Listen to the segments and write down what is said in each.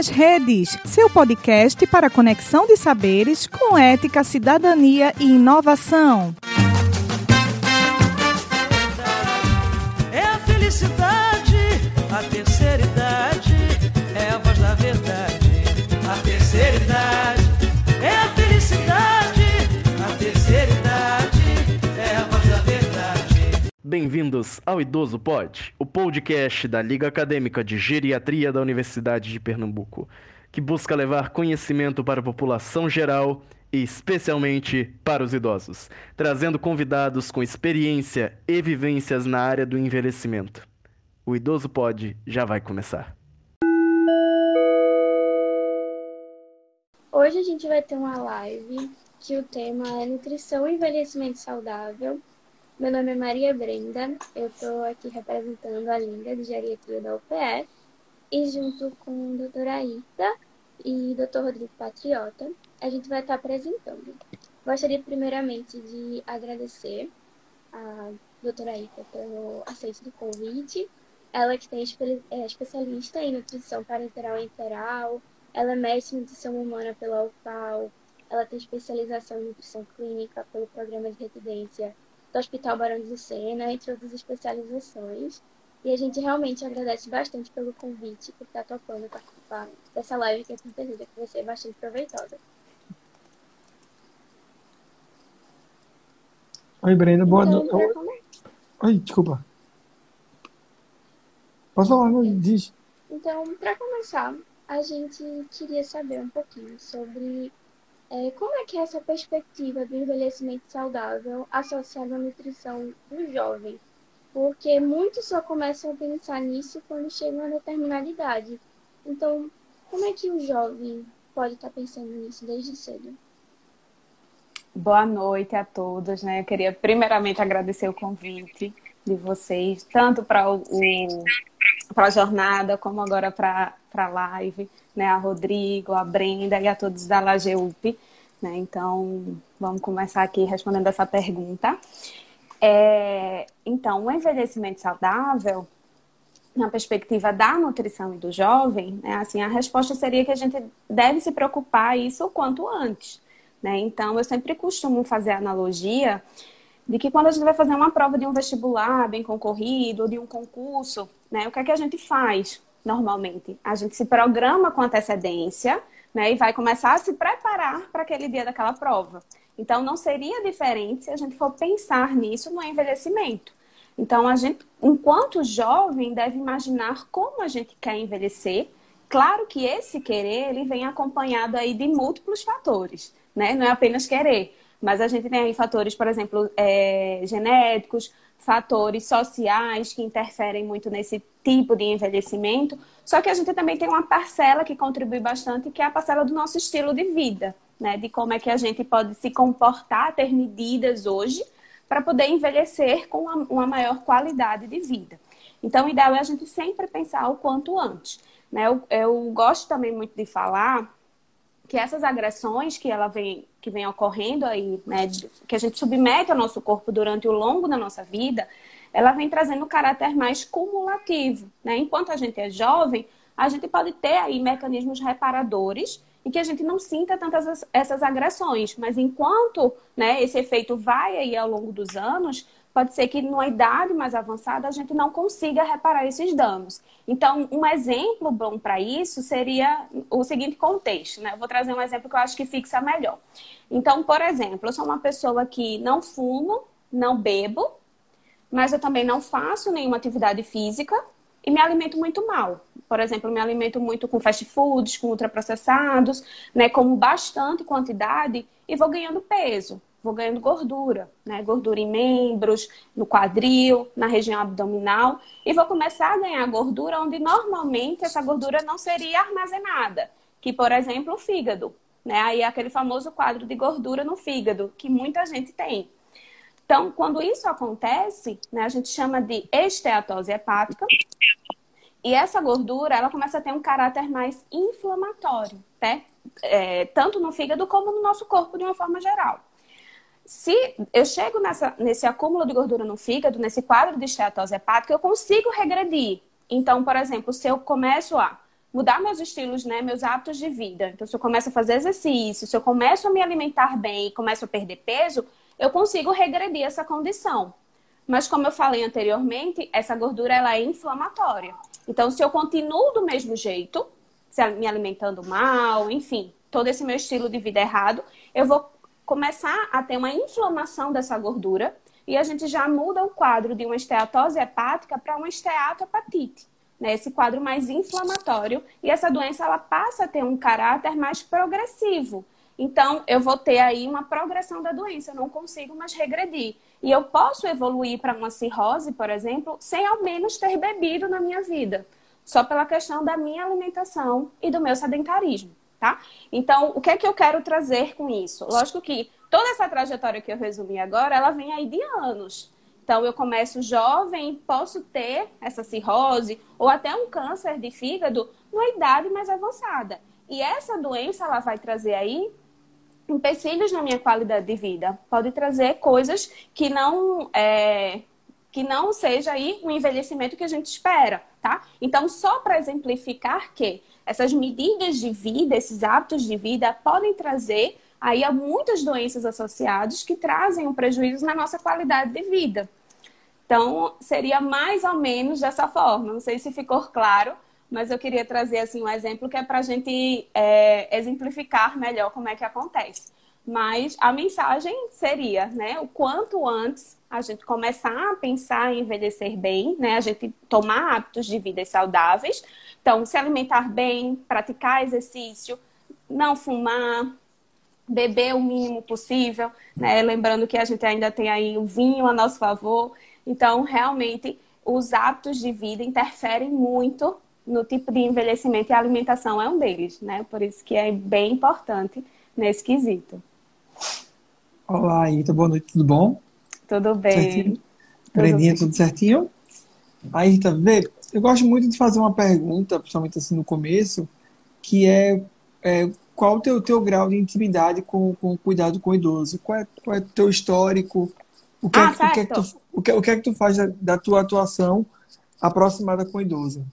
nas Redes, seu podcast para conexão de saberes com ética, cidadania e inovação. É a felicidade, a terceira idade, é a voz da verdade. A terceira idade, é a felicidade, a terceira idade, é a voz da verdade. Bem-vindos ao Idoso Pod, podcast da Liga Acadêmica de Geriatria da Universidade de Pernambuco, que busca levar conhecimento para a população geral e especialmente para os idosos, trazendo convidados com experiência e vivências na área do envelhecimento. O Idoso Pod já vai começar. Hoje a gente vai ter uma live que o tema é nutrição e envelhecimento saudável. Meu nome é Maria Brenda, eu estou aqui representando a Linda de Geriatria da UPE e junto com a doutora Aida e doutor Rodrigo Patriota, a gente vai estar apresentando. Gostaria primeiramente de agradecer a doutora Aida pelo aceito do convite. Ela que tem é especialista em nutrição parenteral e enteral, ela é mestre em nutrição humana pela UFAL, ela tem especialização em nutrição clínica pelo programa de residência do Hospital Barão de Lucena, entre outras especializações. E a gente realmente agradece bastante pelo convite, por estar topando participar dessa live que tenho certeza que vai ser bastante proveitosa. Oi, Brenda, boa Então, noite. Oi, desculpa. Posso falar? Não, diz. Então, para começar, a gente queria saber um pouquinho sobre é, como é que é essa perspectiva do envelhecimento saudável associado à nutrição do jovem. Porque muitos só começam a pensar nisso quando chegam a determinada idade. Então, como é que o jovem pode estar pensando nisso desde cedo? Boa noite a todos, né? Eu queria primeiramente agradecer o convite de vocês, tanto para o, para a jornada como agora para a live, né? A Rodrigo, a Brenda e a todos da LAGEUP, né? Então, vamos começar aqui respondendo essa pergunta. É, então, o envelhecimento saudável, na perspectiva da nutrição e do jovem, né? Assim, a resposta seria que a gente deve se preocupar isso o quanto antes. Né? Então, eu sempre costumo fazer a analogia de que quando a gente vai fazer uma prova de um vestibular bem concorrido, ou de um concurso, né, o que é que a gente faz normalmente? A gente se programa com antecedência né, e vai começar a se preparar para aquele dia daquela prova. Então, não seria diferente se a gente for pensar nisso no envelhecimento. Então, a gente, enquanto jovem, deve imaginar como a gente quer envelhecer. Claro que esse querer, ele vem acompanhado aí de múltiplos fatores né? Não é apenas querer, mas a gente tem aí fatores, por exemplo, é, genéticos, fatores sociais que interferem muito nesse tipo de envelhecimento. Só que a gente também tem uma parcela que contribui bastante, que é a parcela do nosso estilo de vida, né? De como é que a gente pode se comportar, ter medidas hoje para poder envelhecer com uma, maior qualidade de vida. Então, o ideal é a gente sempre pensar o quanto antes. Né? Eu, eu gosto também muito de falar que essas agressões que ela vem que vem ocorrendo aí, né, que a gente submete ao nosso corpo durante o longo da nossa vida, ela vem trazendo um caráter mais cumulativo, né? Enquanto a gente é jovem, a gente pode ter aí mecanismos reparadores e que a gente não sinta tantas essas agressões, mas enquanto, né, esse efeito vai aí ao longo dos anos, pode ser que numa idade mais avançada a gente não consiga reparar esses danos. Então, um exemplo bom para isso seria o seguinte contexto, né? Eu vou trazer um exemplo que eu acho que fixa melhor. Então, por exemplo, eu sou uma pessoa que não fumo, não bebo, mas eu também não faço nenhuma atividade física e me alimento muito mal. Por exemplo, me alimento muito com fast foods, com ultraprocessados, né? Como bastante quantidade e vou ganhando peso vou ganhando gordura, né? Gordura em membros, no quadril, na região abdominal, e vou começar a ganhar gordura onde normalmente essa gordura não seria armazenada, que por exemplo o fígado, né? Aí é aquele famoso quadro de gordura no fígado que muita gente tem. Então, quando isso acontece, né, a gente chama de esteatose hepática. E essa gordura, ela começa a ter um caráter mais inflamatório, né? É, tanto no fígado como no nosso corpo de uma forma geral se eu chego nessa, nesse acúmulo de gordura no fígado, nesse quadro de esteatose hepática, eu consigo regredir. Então, por exemplo, se eu começo a mudar meus estilos, né, meus hábitos de vida. Então, se eu começo a fazer exercício, se eu começo a me alimentar bem e começo a perder peso, eu consigo regredir essa condição. Mas como eu falei anteriormente, essa gordura ela é inflamatória. Então, se eu continuo do mesmo jeito, me alimentando mal, enfim, todo esse meu estilo de vida errado, eu vou começar a ter uma inflamação dessa gordura e a gente já muda o quadro de uma esteatose hepática para uma esteatohepatite né, esse quadro mais inflamatório, e essa doença ela passa a ter um caráter mais progressivo. Então, eu vou ter aí uma progressão da doença, eu não consigo mais regredir. E eu posso evoluir para uma cirrose, por exemplo, sem ao menos ter bebido na minha vida, só pela questão da minha alimentação e do meu sedentarismo, tá? Então, o que é que eu quero trazer com isso? Lógico que toda essa trajetória que eu resumi agora, ela vem aí de anos. Então, eu começo jovem, posso ter essa cirrose ou até um câncer de fígado numa idade mais avançada. E essa doença, ela vai trazer aí empecilhos na minha qualidade de vida. Pode trazer coisas que não é, que não seja aí o envelhecimento que a gente espera, tá? Então, só para exemplificar que essas medidas de vida, esses hábitos de vida podem trazer aí a muitas doenças associadas que trazem um prejuízo na nossa qualidade de vida. Então, seria mais ou menos dessa forma. Não sei se ficou claro, mas eu queria trazer assim um exemplo que é para a gente é, exemplificar melhor como é que acontece. Mas a mensagem seria, né, o quanto antes a gente começar a pensar em envelhecer bem, né, a gente tomar hábitos de vida saudáveis, então se alimentar bem, praticar exercício, não fumar, beber o mínimo possível, né, lembrando que a gente ainda tem aí o vinho a nosso favor. Então, realmente, os hábitos de vida interferem muito no tipo de envelhecimento e a alimentação é um deles, né? Por isso que é bem importante nesse quesito. Olá, Ita, boa noite, tudo bom? Tudo bem. Certinho? Tudo Brendinha, tudo certinho? Aí, Ita, vê, eu gosto muito de fazer uma pergunta, principalmente assim no começo, que é, é qual o teu, teu grau de intimidade com, com o cuidado com o idoso? Qual é, qual é o teu histórico? O que, ah, é, o que, é que tu, o que, o que é que tu faz da, da tua atuação aproximada com o idoso?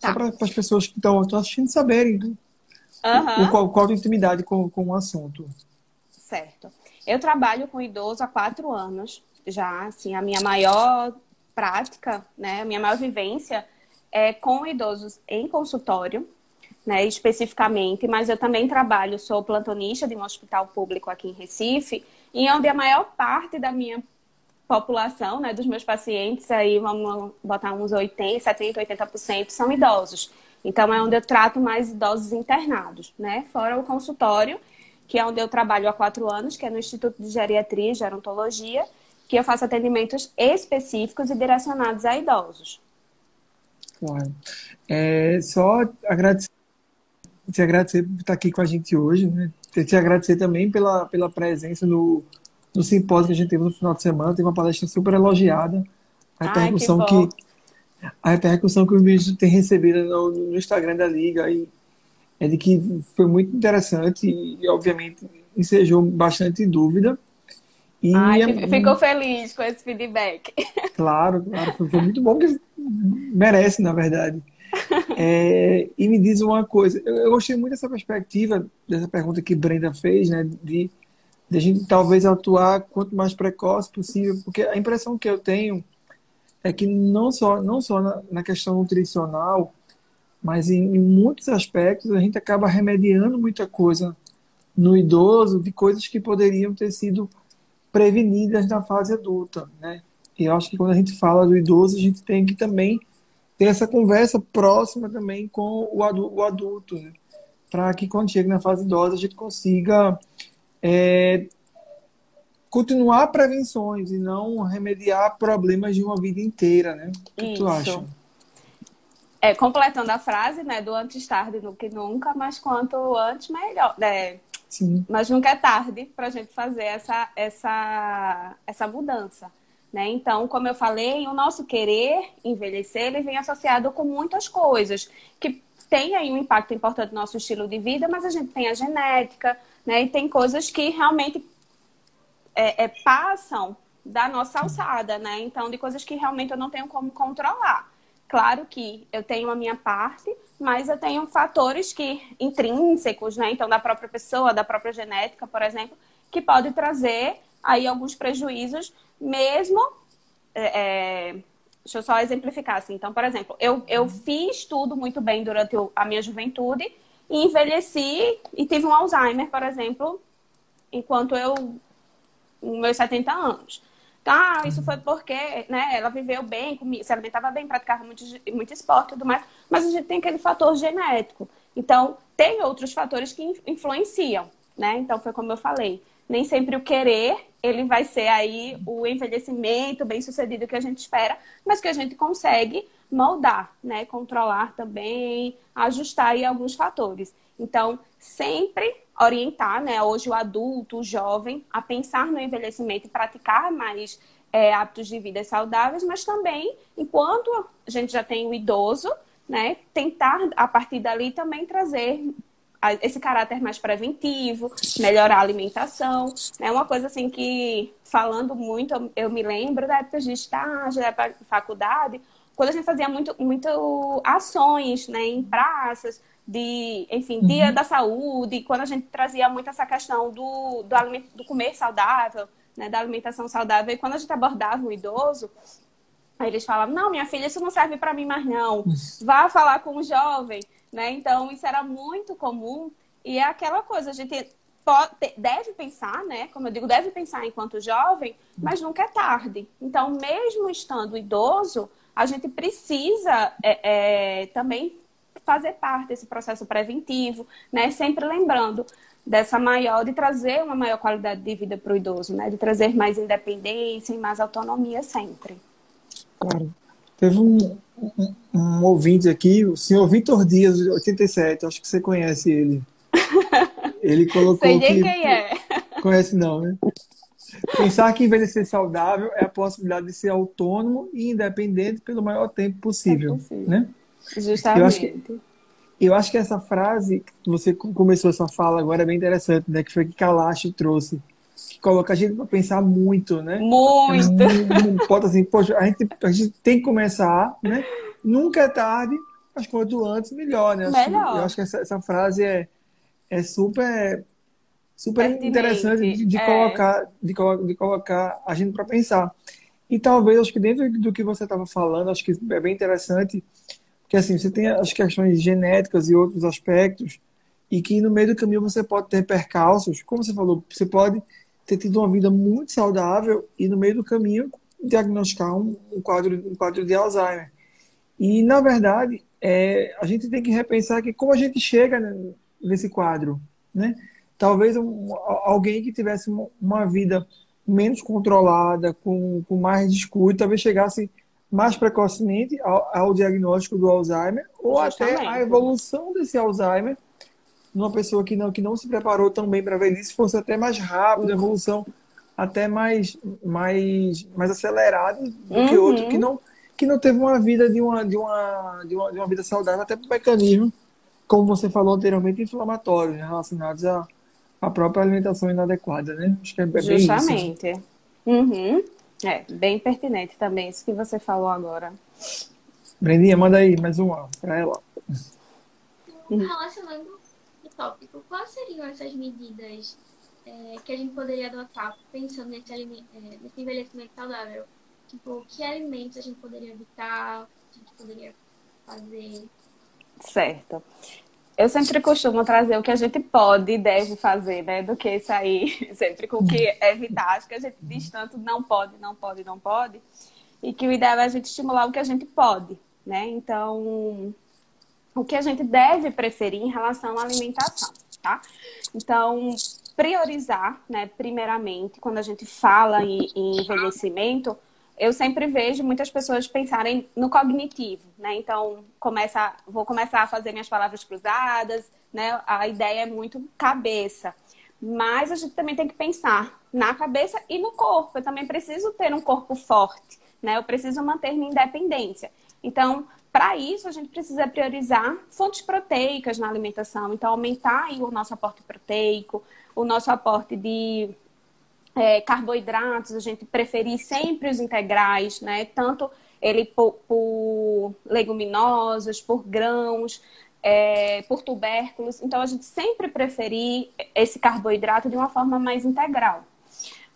Tá. Só para as pessoas que estão assistindo saberem uhum. o, qual, qual a intimidade com, com o assunto. Certo. Eu trabalho com idoso há quatro anos já, assim, a minha maior prática, né, a minha maior vivência é com idosos em consultório, né, especificamente, mas eu também trabalho, sou plantonista de um hospital público aqui em Recife, e onde a maior parte da minha população, né, dos meus pacientes, aí vamos botar uns 80, 70, 80% são idosos. Então é onde eu trato mais idosos internados, né? Fora o consultório, que é onde eu trabalho há quatro anos, que é no Instituto de Geriatria e Gerontologia, que eu faço atendimentos específicos e direcionados a idosos. Claro. É, só agradecer, te agradecer por estar aqui com a gente hoje, né? Te agradecer também pela, pela presença no, no simpósio que a gente teve no final de semana, teve uma palestra super elogiada. A repercussão Ai, que, que, a repercussão que os ministros têm recebido no, no, Instagram da Liga e é de que foi muito interessante e, obviamente, ensejou bastante dúvida. E Ai, é, ficou feliz com esse feedback. Claro, claro, foi, muito bom, que merece, na verdade. É, e me diz uma coisa, eu, eu, gostei muito dessa perspectiva, dessa pergunta que Brenda fez, né, de de a gente talvez atuar quanto mais precoce possível, porque a impressão que eu tenho é que não só, não só na, na questão nutricional, mas em, em, muitos aspectos a gente acaba remediando muita coisa no idoso de coisas que poderiam ter sido prevenidas na fase adulta, né? E eu acho que quando a gente fala do idoso, a gente tem que também ter essa conversa próxima também com o adulto, o adulto né? para que quando chega na fase idosa a gente consiga é, continuar prevenções e não remediar problemas de uma vida inteira, né? O que Isso. tu acha? É, completando a frase, né, do antes tarde do que nunca, mas quanto antes melhor, né? Sim. Mas nunca é tarde para a gente fazer essa, essa, essa mudança. Né? Então, como eu falei, o nosso querer envelhecer ele vem associado com muitas coisas que tem aí um impacto importante no nosso estilo de vida, mas a gente tem a genética, né? E tem coisas que realmente é, é, passam da nossa alçada, né? Então, de coisas que realmente eu não tenho como controlar. Claro que eu tenho a minha parte, mas eu tenho fatores que intrínsecos, né? Então, da própria pessoa, da própria genética, por exemplo, que pode trazer aí alguns prejuízos, mesmo. É, é deixa eu só exemplificar assim. Então, por exemplo, eu, eu fiz tudo muito bem durante a minha juventude e envelheci e tive um Alzheimer, por exemplo, enquanto eu. meus 70 anos. Ah, isso foi porque né, ela viveu bem, comia, se alimentava bem, praticava muito, muito esporte e tudo mais, mas a gente tem aquele fator genético. Então, tem outros fatores que influenciam, né? Então, foi como eu falei, nem sempre o querer, ele vai ser aí o envelhecimento bem sucedido que a gente espera, mas que a gente consegue moldar, né? Controlar também, ajustar aí alguns fatores. Então, sempre orientar, né, hoje o adulto, o jovem, a pensar no envelhecimento e praticar mais é, hábitos de vida saudáveis, mas também, enquanto a gente já tem o idoso, né, tentar a partir dali também trazer esse caráter mais preventivo, melhorar a alimentação, né? Uma coisa assim que, falando muito, eu me lembro da época de estágio, da faculdade, quando a gente fazia muito, muito ações, né, em praças, de, enfim, uhum. dia da saúde, quando a gente trazia muito essa questão do, do, alimento, do comer saudável, né, da alimentação saudável, e quando a gente abordava o idoso, aí eles falavam, não, minha filha, isso não serve para mim mais não, vá falar com o jovem, né, então isso era muito comum, e é aquela coisa, a gente pode, deve pensar, né, como eu digo, deve pensar enquanto jovem, mas nunca é tarde, então mesmo estando idoso, a gente precisa é, é, também fazer parte desse processo preventivo, né? Sempre lembrando dessa maior, de trazer uma maior qualidade de vida para o idoso, né? De trazer mais independência e mais autonomia sempre. Claro. Teve um, um, um ouvinte aqui, o senhor Vitor Dias, 87, acho que você conhece ele. Ele colocou Sei que... quem é. Conhece não, né? Pensar que envelhecer saudável é a possibilidade de ser autônomo e independente pelo maior tempo possível, é possível. né? Justamente. Eu acho, que, eu acho que essa frase, que você começou essa fala agora, é bem interessante, né? Que foi que Kalash trouxe. Que coloca a gente para pensar muito, né? Muito! É, assim, poxa, a gente, a gente tem que começar, né? Nunca é tarde, mas quanto antes, melhor, né? Melhor. Eu acho que essa, essa frase é, é super super Pertinente. interessante de, de é. colocar de, de colocar a gente para pensar e talvez acho que dentro do que você estava falando acho que é bem interessante porque assim, você tem as questões genéticas e outros aspectos, e que no meio do caminho você pode ter percalços, como você falou, você pode ter tido uma vida muito saudável e no meio do caminho diagnosticar um, quadro, um quadro de Alzheimer. E, na verdade, é, a gente tem que repensar que como a gente chega nesse quadro, né? Talvez um, alguém que tivesse uma vida menos controlada, com, com mais descuido, talvez chegasse mais precocemente ao, ao diagnóstico do Alzheimer ou Justamente. até a evolução desse Alzheimer numa pessoa que não que não se preparou tão bem para a velhice fosse até mais rápido, a evolução até mais mais mais acelerada do uhum. que outro que não que não teve uma vida de uma de uma de uma, de uma vida saudável até por mecanismo como você falou anteriormente inflamatórios né, relacionados à, à própria alimentação inadequada, né? Acho que é bem Justamente. Isso. Uhum. É, bem pertinente também isso que você falou agora. Brendinha, manda aí mais uma para ela. Relacionando o tópico, quais seriam essas medidas é, que a gente poderia adotar pensando nesse, é, nesse envelhecimento saudável? Tipo, que alimentos a gente poderia evitar, a gente poderia fazer? Certo eu sempre costumo trazer o que a gente pode e deve fazer, né? Do que sair sempre com o que evitar. Acho que a gente diz tanto não pode, não pode, não pode. E que o ideal é a gente estimular o que a gente pode, né? Então, o que a gente deve preferir em relação à alimentação, tá? Então, priorizar, né? Primeiramente, quando a gente fala em, em envelhecimento, eu sempre vejo muitas pessoas pensarem no cognitivo, né? Então, começa, vou começar a fazer minhas palavras cruzadas, né? A ideia é muito cabeça. Mas a gente também tem que pensar na cabeça e no corpo. Eu também preciso ter um corpo forte, né? Eu preciso manter minha independência. Então, para isso, a gente precisa priorizar fontes proteicas na alimentação. Então, aumentar o nosso aporte proteico, o nosso aporte de é, carboidratos, a gente preferir sempre os integrais, né? Tanto ele por, por leguminosas, por grãos, é, por tubérculos. Então, a gente sempre preferir esse carboidrato de uma forma mais integral.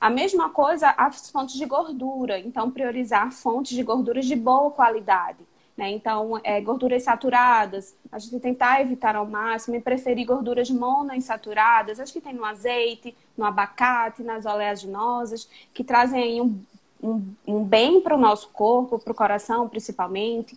A mesma coisa as fontes de gordura. Então, priorizar fontes de gorduras de boa qualidade. Né? Então, é, gorduras saturadas, a gente tentar evitar ao máximo e preferir gorduras monoinsaturadas, as que tem no azeite, no abacate, nas oleaginosas, que trazem aí um, um, um bem para o nosso corpo, para o coração principalmente.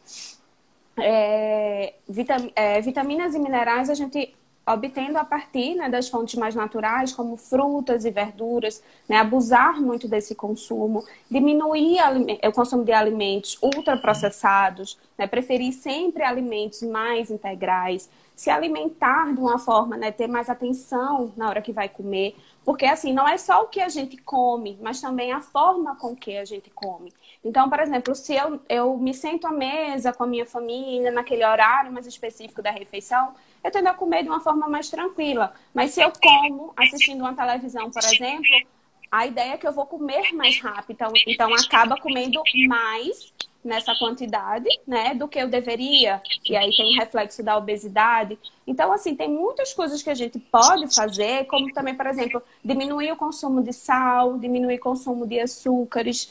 É, vitam, é, vitaminas e minerais a gente obtendo a partir né, das fontes mais naturais, como frutas e verduras, né, abusar muito desse consumo, diminuir o consumo de alimentos ultraprocessados, né, preferir sempre alimentos mais integrais, se alimentar de uma forma, né, ter mais atenção na hora que vai comer, porque assim, não é só o que a gente come, mas também a forma com que a gente come. Então, por exemplo, se eu, eu me sento à mesa com a minha família, naquele horário mais específico da refeição, eu tendo a comer de uma forma mais tranquila. Mas se eu como assistindo uma televisão, por exemplo, a ideia é que eu vou comer mais rápido. Então, então acaba comendo mais nessa quantidade, né, do que eu deveria. E aí tem o reflexo da obesidade. Então, assim, tem muitas coisas que a gente pode fazer, como também, por exemplo, diminuir o consumo de sal, diminuir o consumo de açúcares.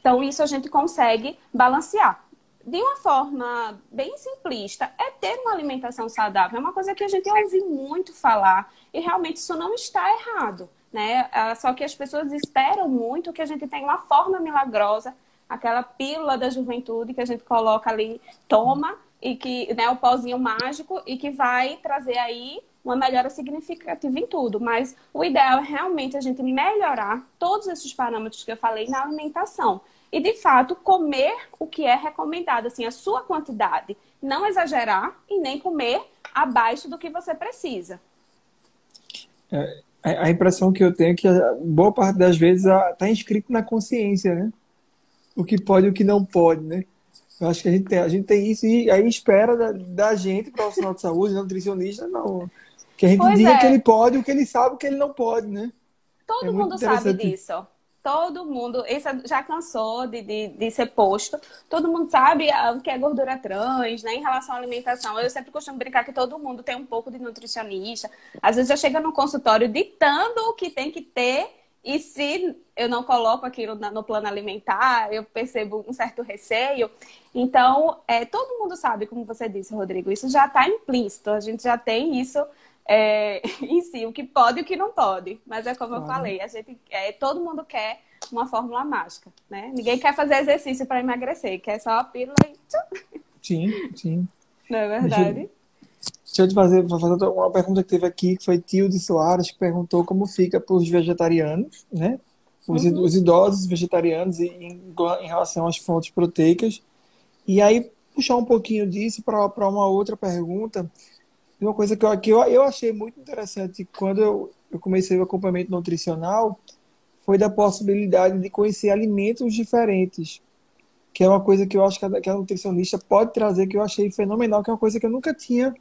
Então, isso a gente consegue balancear de uma forma bem simplista, é ter uma alimentação saudável. É uma coisa que a gente ouve muito falar e realmente isso não está errado. Né? Ah, só que as pessoas esperam muito que a gente tenha uma forma milagrosa, aquela pílula da juventude que a gente coloca ali, toma, e que, né, o pozinho mágico, e que vai trazer aí uma melhora significativa em tudo. Mas o ideal é realmente a gente melhorar todos esses parâmetros que eu falei na alimentação e de fato comer o que é recomendado, assim, a sua quantidade, não exagerar e nem comer abaixo do que você precisa. É, a impressão que eu tenho é que boa parte das vezes está inscrito na consciência, né? O que pode e o que não pode, né? Eu acho que a gente tem, a gente tem isso e aí espera da, da gente, profissional de saúde, nutricionista, não. Que a gente pois diga é. que ele pode o que ele sabe que ele não pode, né? Todo é mundo sabe disso todo mundo, isso já cansou de, de, de, ser posto, todo mundo sabe o que é gordura trans, né, em relação à alimentação. Eu sempre costumo brincar que todo mundo tem um pouco de nutricionista. Às vezes já chega no consultório ditando o que tem que ter, e se eu não coloco aquilo no plano alimentar, eu percebo um certo receio. Então, é, todo mundo sabe, como você disse, Rodrigo, isso já está implícito, a gente já tem isso é, em si, o que pode e o que não pode. Mas é como eu falei, a gente, é, todo mundo quer uma fórmula mágica, né? Ninguém quer fazer exercício para emagrecer, quer só a pílula e... Sim, sim. Não é verdade? Deixa, deixa eu te fazer, fazer uma pergunta que teve aqui, que foi Tio de Soares, que perguntou como fica para os vegetarianos, né? Os, uhum. os idosos vegetarianos em, em relação às fontes proteicas. E aí, puxar um pouquinho disso para uma outra pergunta, uma coisa que eu, que eu, eu achei muito interessante quando eu, eu comecei o acompanhamento nutricional foi da possibilidade de conhecer alimentos diferentes, que é uma coisa que eu acho que a, que a nutricionista pode trazer, que eu achei fenomenal, que é uma coisa que eu nunca tinha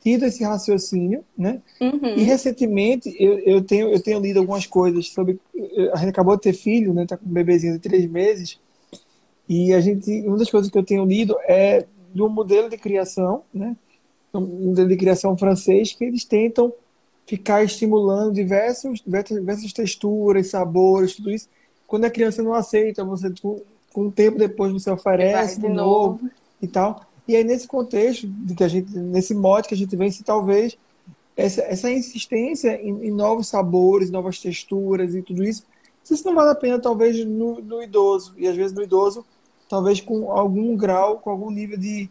tido esse raciocínio, né? Uhum. E recentemente eu, eu, tenho, eu tenho lido algumas coisas sobre. A gente acabou de ter filho, né? Tá com um bebezinho de três meses. E a gente, uma das coisas que eu tenho lido é um modelo de criação, né? Um de criação francês que eles tentam ficar estimulando diversos, diversas texturas, sabores, tudo isso. Quando a criança não aceita, você com um tempo depois você oferece de, novo. novo e tal. E aí nesse contexto de que a gente, nesse modo que a gente vence, talvez essa, essa insistência em, em, novos sabores, novas texturas e tudo isso, isso não vale a pena talvez no, no idoso e às vezes no idoso talvez com algum grau, com algum nível de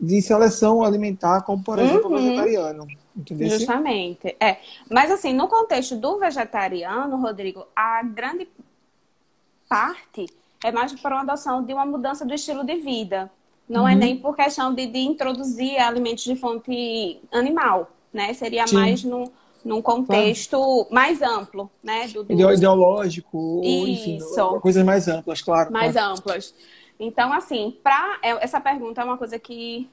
de seleção alimentar, como por exemplo uhum. o vegetariano. Entendeu? Justamente. É. Mas assim, no contexto do vegetariano, Rodrigo, a grande parte é mais por uma adoção de uma mudança do estilo de vida. Não é uhum. é nem por questão de, de, introduzir alimentos de fonte animal, né? Seria Sim. mais num, num contexto claro. mais amplo, né? Do, do... Ideológico, Isso. enfim, coisas mais amplas, claro. Mais claro. amplas. Então, assim, pra, é, essa pergunta é uma coisa que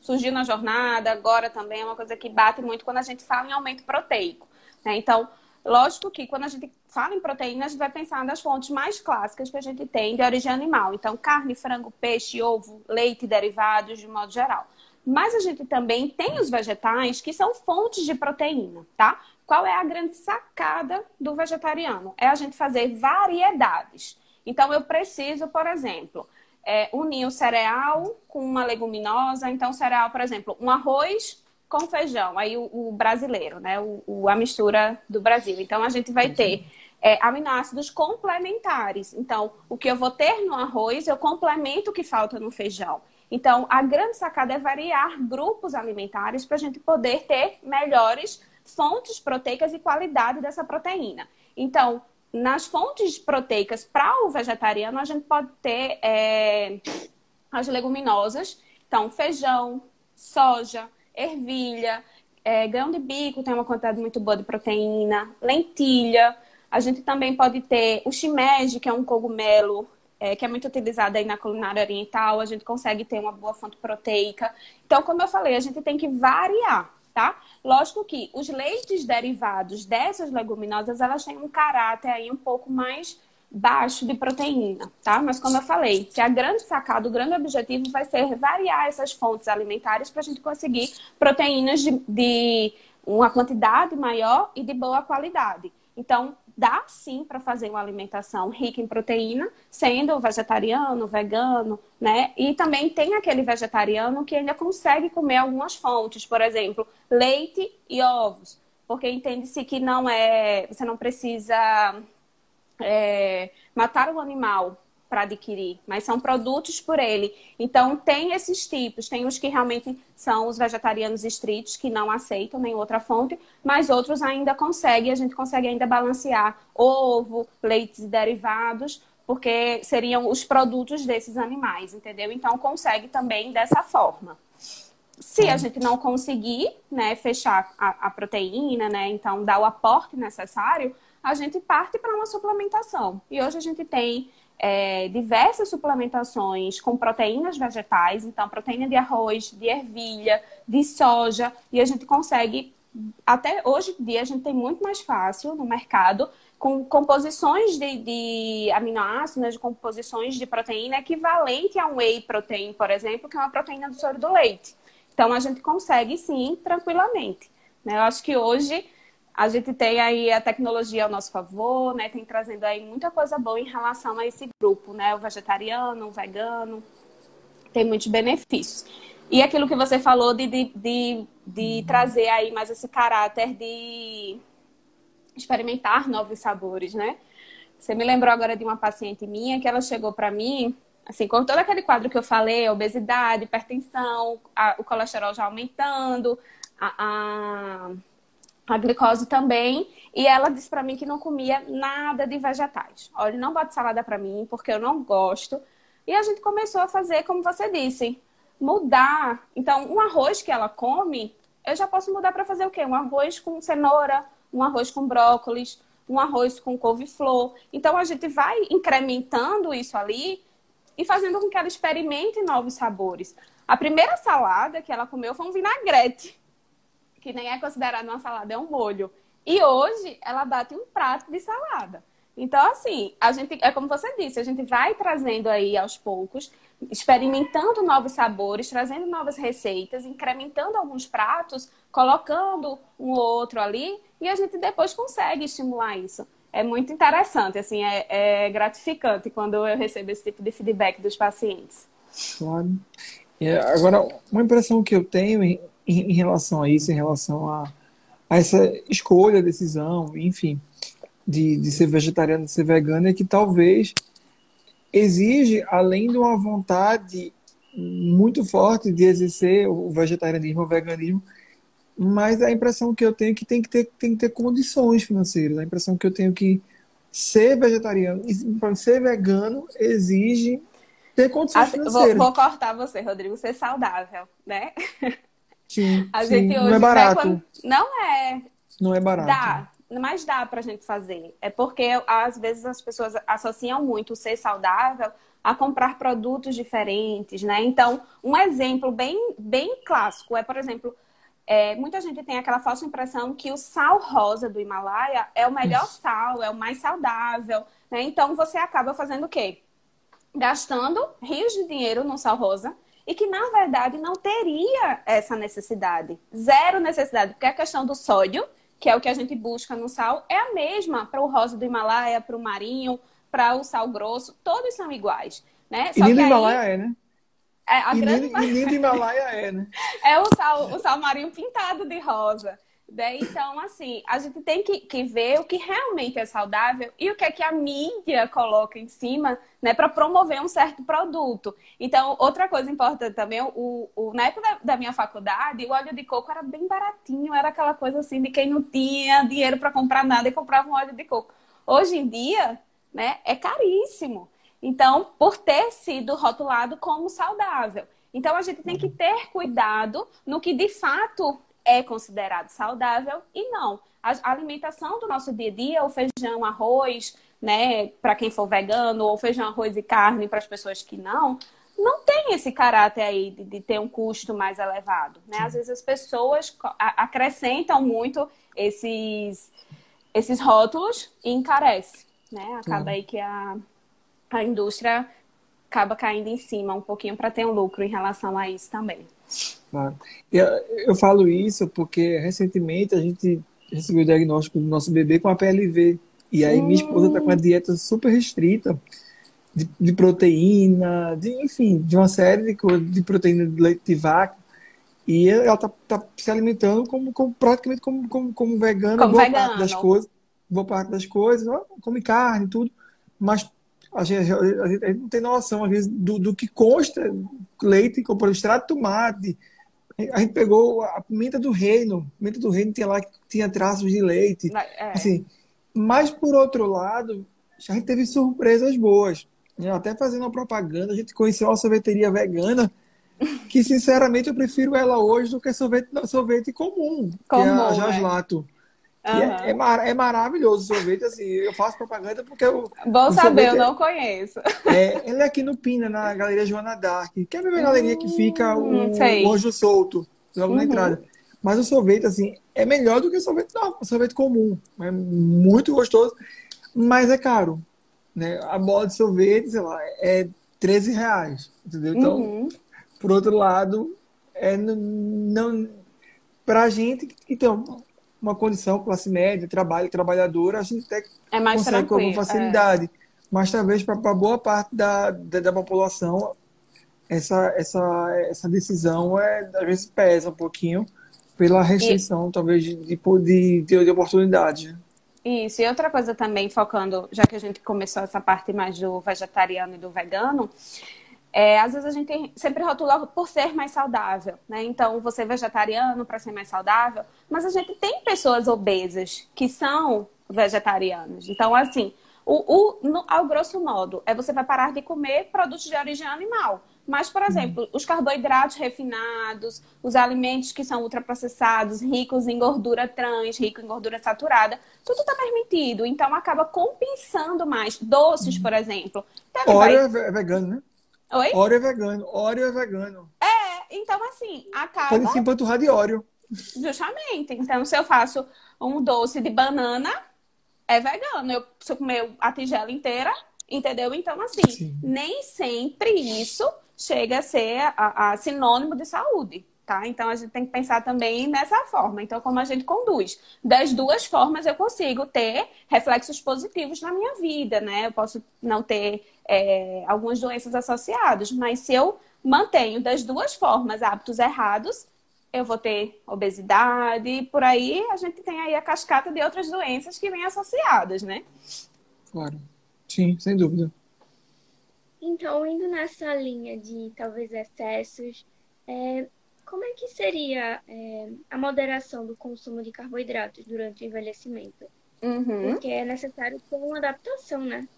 surgiu na jornada, agora também é uma coisa que bate muito quando a gente fala em aumento proteico. Né? Então, lógico que quando a gente fala em proteína, a gente vai pensar nas fontes mais clássicas que a gente tem de origem animal. Então, carne, frango, peixe, ovo, leite, derivados, de modo geral. Mas a gente também tem os vegetais que são fontes de proteína, tá? Qual é a grande sacada do vegetariano? É a gente fazer variedades. Então, eu preciso, por exemplo, é, unir o cereal com uma leguminosa. Então, cereal, por exemplo, um arroz com feijão. Aí, o, o brasileiro, né? O, o, a mistura do Brasil. Então, a gente vai ter é, aminoácidos complementares. Então, o que eu vou ter no arroz, eu complemento o que falta no feijão. Então, a grande sacada é variar grupos alimentares para a gente poder ter melhores fontes proteicas e qualidade dessa proteína. Então, nas fontes proteicas para o vegetariano, a gente pode ter é, as leguminosas, então feijão, soja, ervilha, é, grão de bico tem uma quantidade muito boa de proteína, lentilha. A gente também pode ter o shimeji, que é um cogumelo é, que é muito utilizada aí na culinária oriental, a gente consegue ter uma boa fonte proteica. Então, como eu falei, a gente tem que variar, tá? Lógico que os leites derivados dessas leguminosas, elas têm um caráter aí um pouco mais baixo de proteína, tá? Mas como eu falei, que a grande sacada, o grande objetivo vai ser variar essas fontes alimentares para a gente conseguir proteínas de, de uma quantidade maior e de boa qualidade. Então, dá sim para fazer uma alimentação rica em proteína, sendo vegetariano, vegano, né? E também tem aquele vegetariano que ainda consegue comer algumas fontes, por exemplo, leite e ovos, porque entende-se que não é, você não precisa é, matar o animal para adquirir, mas são produtos por ele. Então, tem esses tipos. Tem os que realmente são os vegetarianos estritos, que não aceitam nenhuma outra fonte, mas outros ainda conseguem, a gente consegue ainda balancear ovo, leites e derivados, porque seriam os produtos desses animais, entendeu? Então, consegue também dessa forma. Se a gente não conseguir né, fechar a, a proteína, né, então dar o aporte necessário, a gente parte para uma suplementação. E hoje a gente tem é, diversas suplementações com proteínas vegetais, então proteína de arroz, de ervilha, de soja, e a gente consegue, até hoje em dia, a gente tem muito mais fácil no mercado com composições de, de aminoácidos, de composições de proteína equivalente a um whey protein, por exemplo, que é uma proteína do soro do leite. Então a gente consegue sim, tranquilamente. Né? Eu acho que hoje a gente tem aí a tecnologia ao nosso favor, né? Tem trazendo aí muita coisa boa em relação a esse grupo, né? O vegetariano, o vegano, tem muitos benefícios. E aquilo que você falou de, de, de, de trazer aí mais esse caráter de experimentar novos sabores, né? Você me lembrou agora de uma paciente minha que ela chegou para mim, assim, com todo aquele quadro que eu falei, obesidade, hipertensão, a, o colesterol já aumentando, a, a a glicose também, e ela disse para mim que não comia nada de vegetais. Olha, não bota salada para mim, porque eu não gosto. E a gente começou a fazer, como você disse, mudar. Então, um arroz que ela come, eu já posso mudar para fazer o quê? Um arroz com cenoura, um arroz com brócolis, um arroz com couve-flor. Então, a gente vai incrementando isso ali e fazendo com que ela experimente novos sabores. A primeira salada que ela comeu foi um vinagrete que nem é considerado uma salada, é um molho. E hoje ela bate um prato de salada. Então, assim, a gente, é como você disse, a gente vai trazendo aí aos poucos, experimentando novos sabores, trazendo novas receitas, incrementando alguns pratos, colocando um ou outro ali, e a gente depois consegue estimular isso. É muito interessante, assim, é, é gratificante quando eu recebo esse tipo de feedback dos pacientes. Claro. agora, uma impressão que eu tenho em, em relação a isso, em relação a, a essa escolha, decisão, enfim, de, de ser vegetariano, de ser vegano, é que talvez exige, além de uma vontade muito forte de exercer o vegetarianismo, o veganismo, mas a impressão que eu tenho é que tem que ter, tem que ter condições financeiras. A impressão que eu tenho é que ser vegetariano ser vegano exige ter condições assim, financeiras. Vou, vou cortar você, Rodrigo, ser saudável, né? Sim, a gente sim. hoje não é barato. Quando... Não é. Não é barato. Dá, mas dá pra gente fazer. É porque às vezes as pessoas associam muito o ser saudável a comprar produtos diferentes, né? Então, um exemplo bem, bem clássico é, por exemplo, é, muita gente tem aquela falsa impressão que o sal rosa do Himalaia é o melhor sal, é o mais saudável, né? Então, você acaba fazendo o quê? Gastando rios de dinheiro no sal rosa e que, na verdade, não teria essa necessidade. Zero necessidade, porque a questão do sódio, que é o que a gente busca no sal, é a mesma para o rosa do Himalaia, para o marinho, para o sal grosso, todos são iguais. Né? Só e nem do Himalaia é, né? É, a e, grande... nem do Himalaia é, né? É o sal, o sal marinho pintado de rosa. Daí, então, assim, a gente tem que, que ver o que realmente é saudável e o que é que a mídia coloca em cima, né, para promover um certo produto. Então, outra coisa importante também, o, o, na época da, da, minha faculdade, o óleo de coco era bem baratinho, era aquela coisa assim de quem não tinha dinheiro para comprar nada e comprava um óleo de coco. Hoje em dia, né, é caríssimo. Então, por ter sido rotulado como saudável. Então, a gente tem que ter cuidado no que de fato é considerado saudável e não. A alimentação do nosso dia a dia, o feijão, arroz, né, para quem for vegano, ou feijão, arroz e carne para as pessoas que não, não tem esse caráter aí de, de ter um custo mais elevado, né? Às vezes as pessoas acrescentam muito esses esses rótulos e encarece, né? Acaba aí que a, a indústria acaba caindo em cima um pouquinho para ter um lucro em relação a isso também. Claro. Eu, eu falo isso porque recentemente a gente recebeu o diagnóstico do nosso bebê com a PLV. E aí minha esposa está com uma dieta super restrita de, de, proteína, de, enfim, de uma série de coisas, de proteína de leite de vaca. E ela está tá se alimentando como, como praticamente como, como, como vegana, como boa vegano. parte das coisas. Boa parte das coisas, come carne, tudo, mas a gente, a gente, não tem noção, às vezes, do, do que consta leite, comprou extrato de tomate. A gente pegou a pimenta do reino. A pimenta do reino tinha lá que tinha traços de leite. É. Assim, mas, por outro lado, a gente teve surpresas boas. Né? Até fazendo uma propaganda, a gente conheceu uma sorveteria vegana que, sinceramente, eu prefiro ela hoje do que sorvete, sorvete comum, comum que é a Jaslato. É. Uhum. É, é, mar, é, maravilhoso o sorvete, assim, eu faço propaganda porque eu. Bom saber, eu não conheço. É, ele é aqui no Pina, na Galeria Joana Dark, que é a mesma galeria que fica o, hum, o Anjo Solto, logo uhum. na entrada. Mas o sorvete, assim, é melhor do que o sorvete, não, o sorvete comum. É muito gostoso, mas é caro. Né? A bola de sorvete, sei lá, é 13 reais, entendeu? Então, uhum. por outro lado, é não, não pra gente, então, uma condição classe média, trabalho, trabalhadora, a gente até é mais consegue com alguma facilidade. É. Mas talvez para boa parte da, da, da, população essa, essa, essa decisão é, às vezes pesa um pouquinho pela restrição, e... talvez, de, de, de, de oportunidade. Isso, e outra coisa também, focando, já que a gente começou essa parte mais do vegetariano e do vegano, é, às vezes a gente sempre rotula por ser mais saudável, né? Então, você é vegetariano para ser mais saudável, mas a gente tem pessoas obesas que são vegetarianas. Então, assim, o, o no, ao grosso modo, é você vai parar de comer produtos de origem animal. Mas, por exemplo, os carboidratos refinados, os alimentos que são ultraprocessados, ricos em gordura trans, ricos em gordura saturada, tudo está permitido. Então, acaba compensando mais. Doces, por exemplo. Então, Óleo vai... é vegano, né? Oi? Óleo é vegano. Óleo é vegano. É, então assim, acaba. Pode se empanturrar de óleo. Justamente. Então, se eu faço um doce de banana, é vegano. Eu, se eu comer a tigela inteira, entendeu? Então, assim, Sim. nem sempre isso chega a ser a, a sinônimo de saúde. Tá? Então a gente tem que pensar também nessa forma. Então, como a gente conduz. Das duas formas eu consigo ter reflexos positivos na minha vida, né? Eu posso não ter é, algumas doenças associadas, mas se eu mantenho das duas formas hábitos errados, eu vou ter obesidade e por aí a gente tem aí a cascata de outras doenças que vêm associadas, né? Claro. Sim, sem dúvida. Então, indo nessa linha de talvez excessos, é, como é que seria é, a moderação do consumo de carboidratos durante o envelhecimento? Uhum. Porque é necessário ter uma adaptação, né?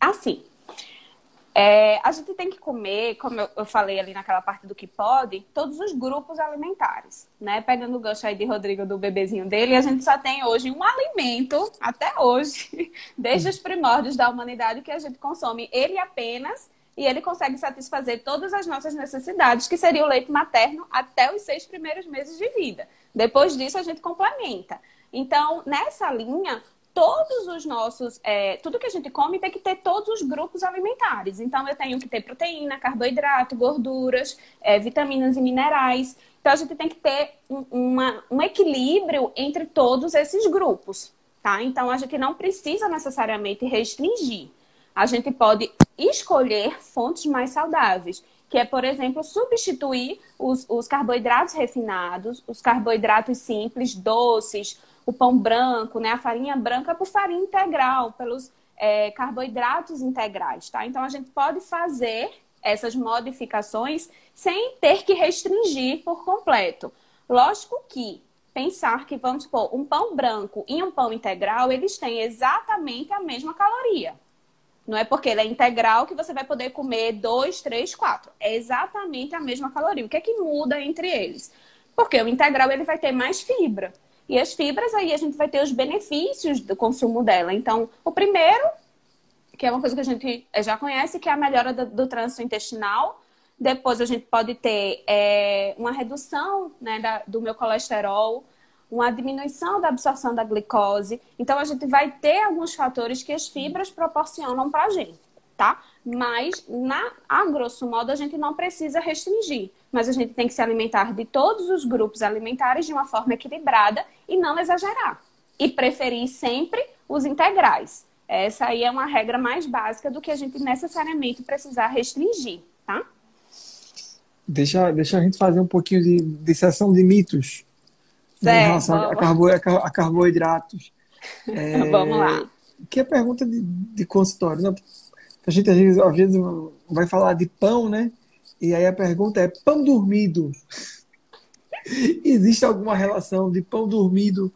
Assim, é, a gente tem que comer, como eu, falei ali naquela parte do que pode, todos os grupos alimentares, né? Pegando o gancho aí de Rodrigo do bebezinho dele, a gente só tem hoje um alimento, até hoje, desde os primórdios da humanidade, que a gente consome ele apenas e ele consegue satisfazer todas as nossas necessidades, que seria o leite materno até os seis primeiros meses de vida. Depois disso, a gente complementa. Então, nessa linha, todos os nossos, é, tudo que a gente come tem que ter todos os grupos alimentares. Então, eu tenho que ter proteína, carboidrato, gorduras, é, vitaminas e minerais. Então, a gente tem que ter um, uma, um equilíbrio entre todos esses grupos, tá? Então, a gente não precisa necessariamente restringir. A gente pode escolher fontes mais saudáveis, que é, por exemplo, substituir os, os carboidratos refinados, os carboidratos simples, doces, o pão branco, né, a farinha branca por farinha integral, pelos é, carboidratos integrais, tá? Então a gente pode fazer essas modificações sem ter que restringir por completo. Lógico que pensar que, vamos supor, um pão branco e um pão integral, eles têm exatamente a mesma caloria. Não é porque ele é integral que você vai poder comer dois, três, quatro. É exatamente a mesma caloria. O que é que muda entre eles? Porque o integral ele vai ter mais fibra. E as fibras, aí a gente vai ter os benefícios do consumo dela. Então, o primeiro, que é uma coisa que a gente já conhece, que é a melhora do, do trânsito intestinal. Depois a gente pode ter é, uma redução né, da, do meu colesterol, uma diminuição da absorção da glicose. Então, a gente vai ter alguns fatores que as fibras proporcionam para a gente, tá? Mas, na, a grosso modo, a gente não precisa restringir. Mas a gente tem que se alimentar de todos os grupos alimentares de uma forma equilibrada e não exagerar. E preferir sempre os integrais. Essa aí é uma regra mais básica do que a gente necessariamente precisar restringir, tá? Deixa, deixa a gente fazer um pouquinho de, de sessão de mitos certo, em relação a, carbo, a carboidratos. É, vamos lá. Que é pergunta de, de consultório. Né? A gente às vezes, às vezes vai falar de pão, né? E aí a pergunta é: pão dormido. Existe alguma relação de pão dormido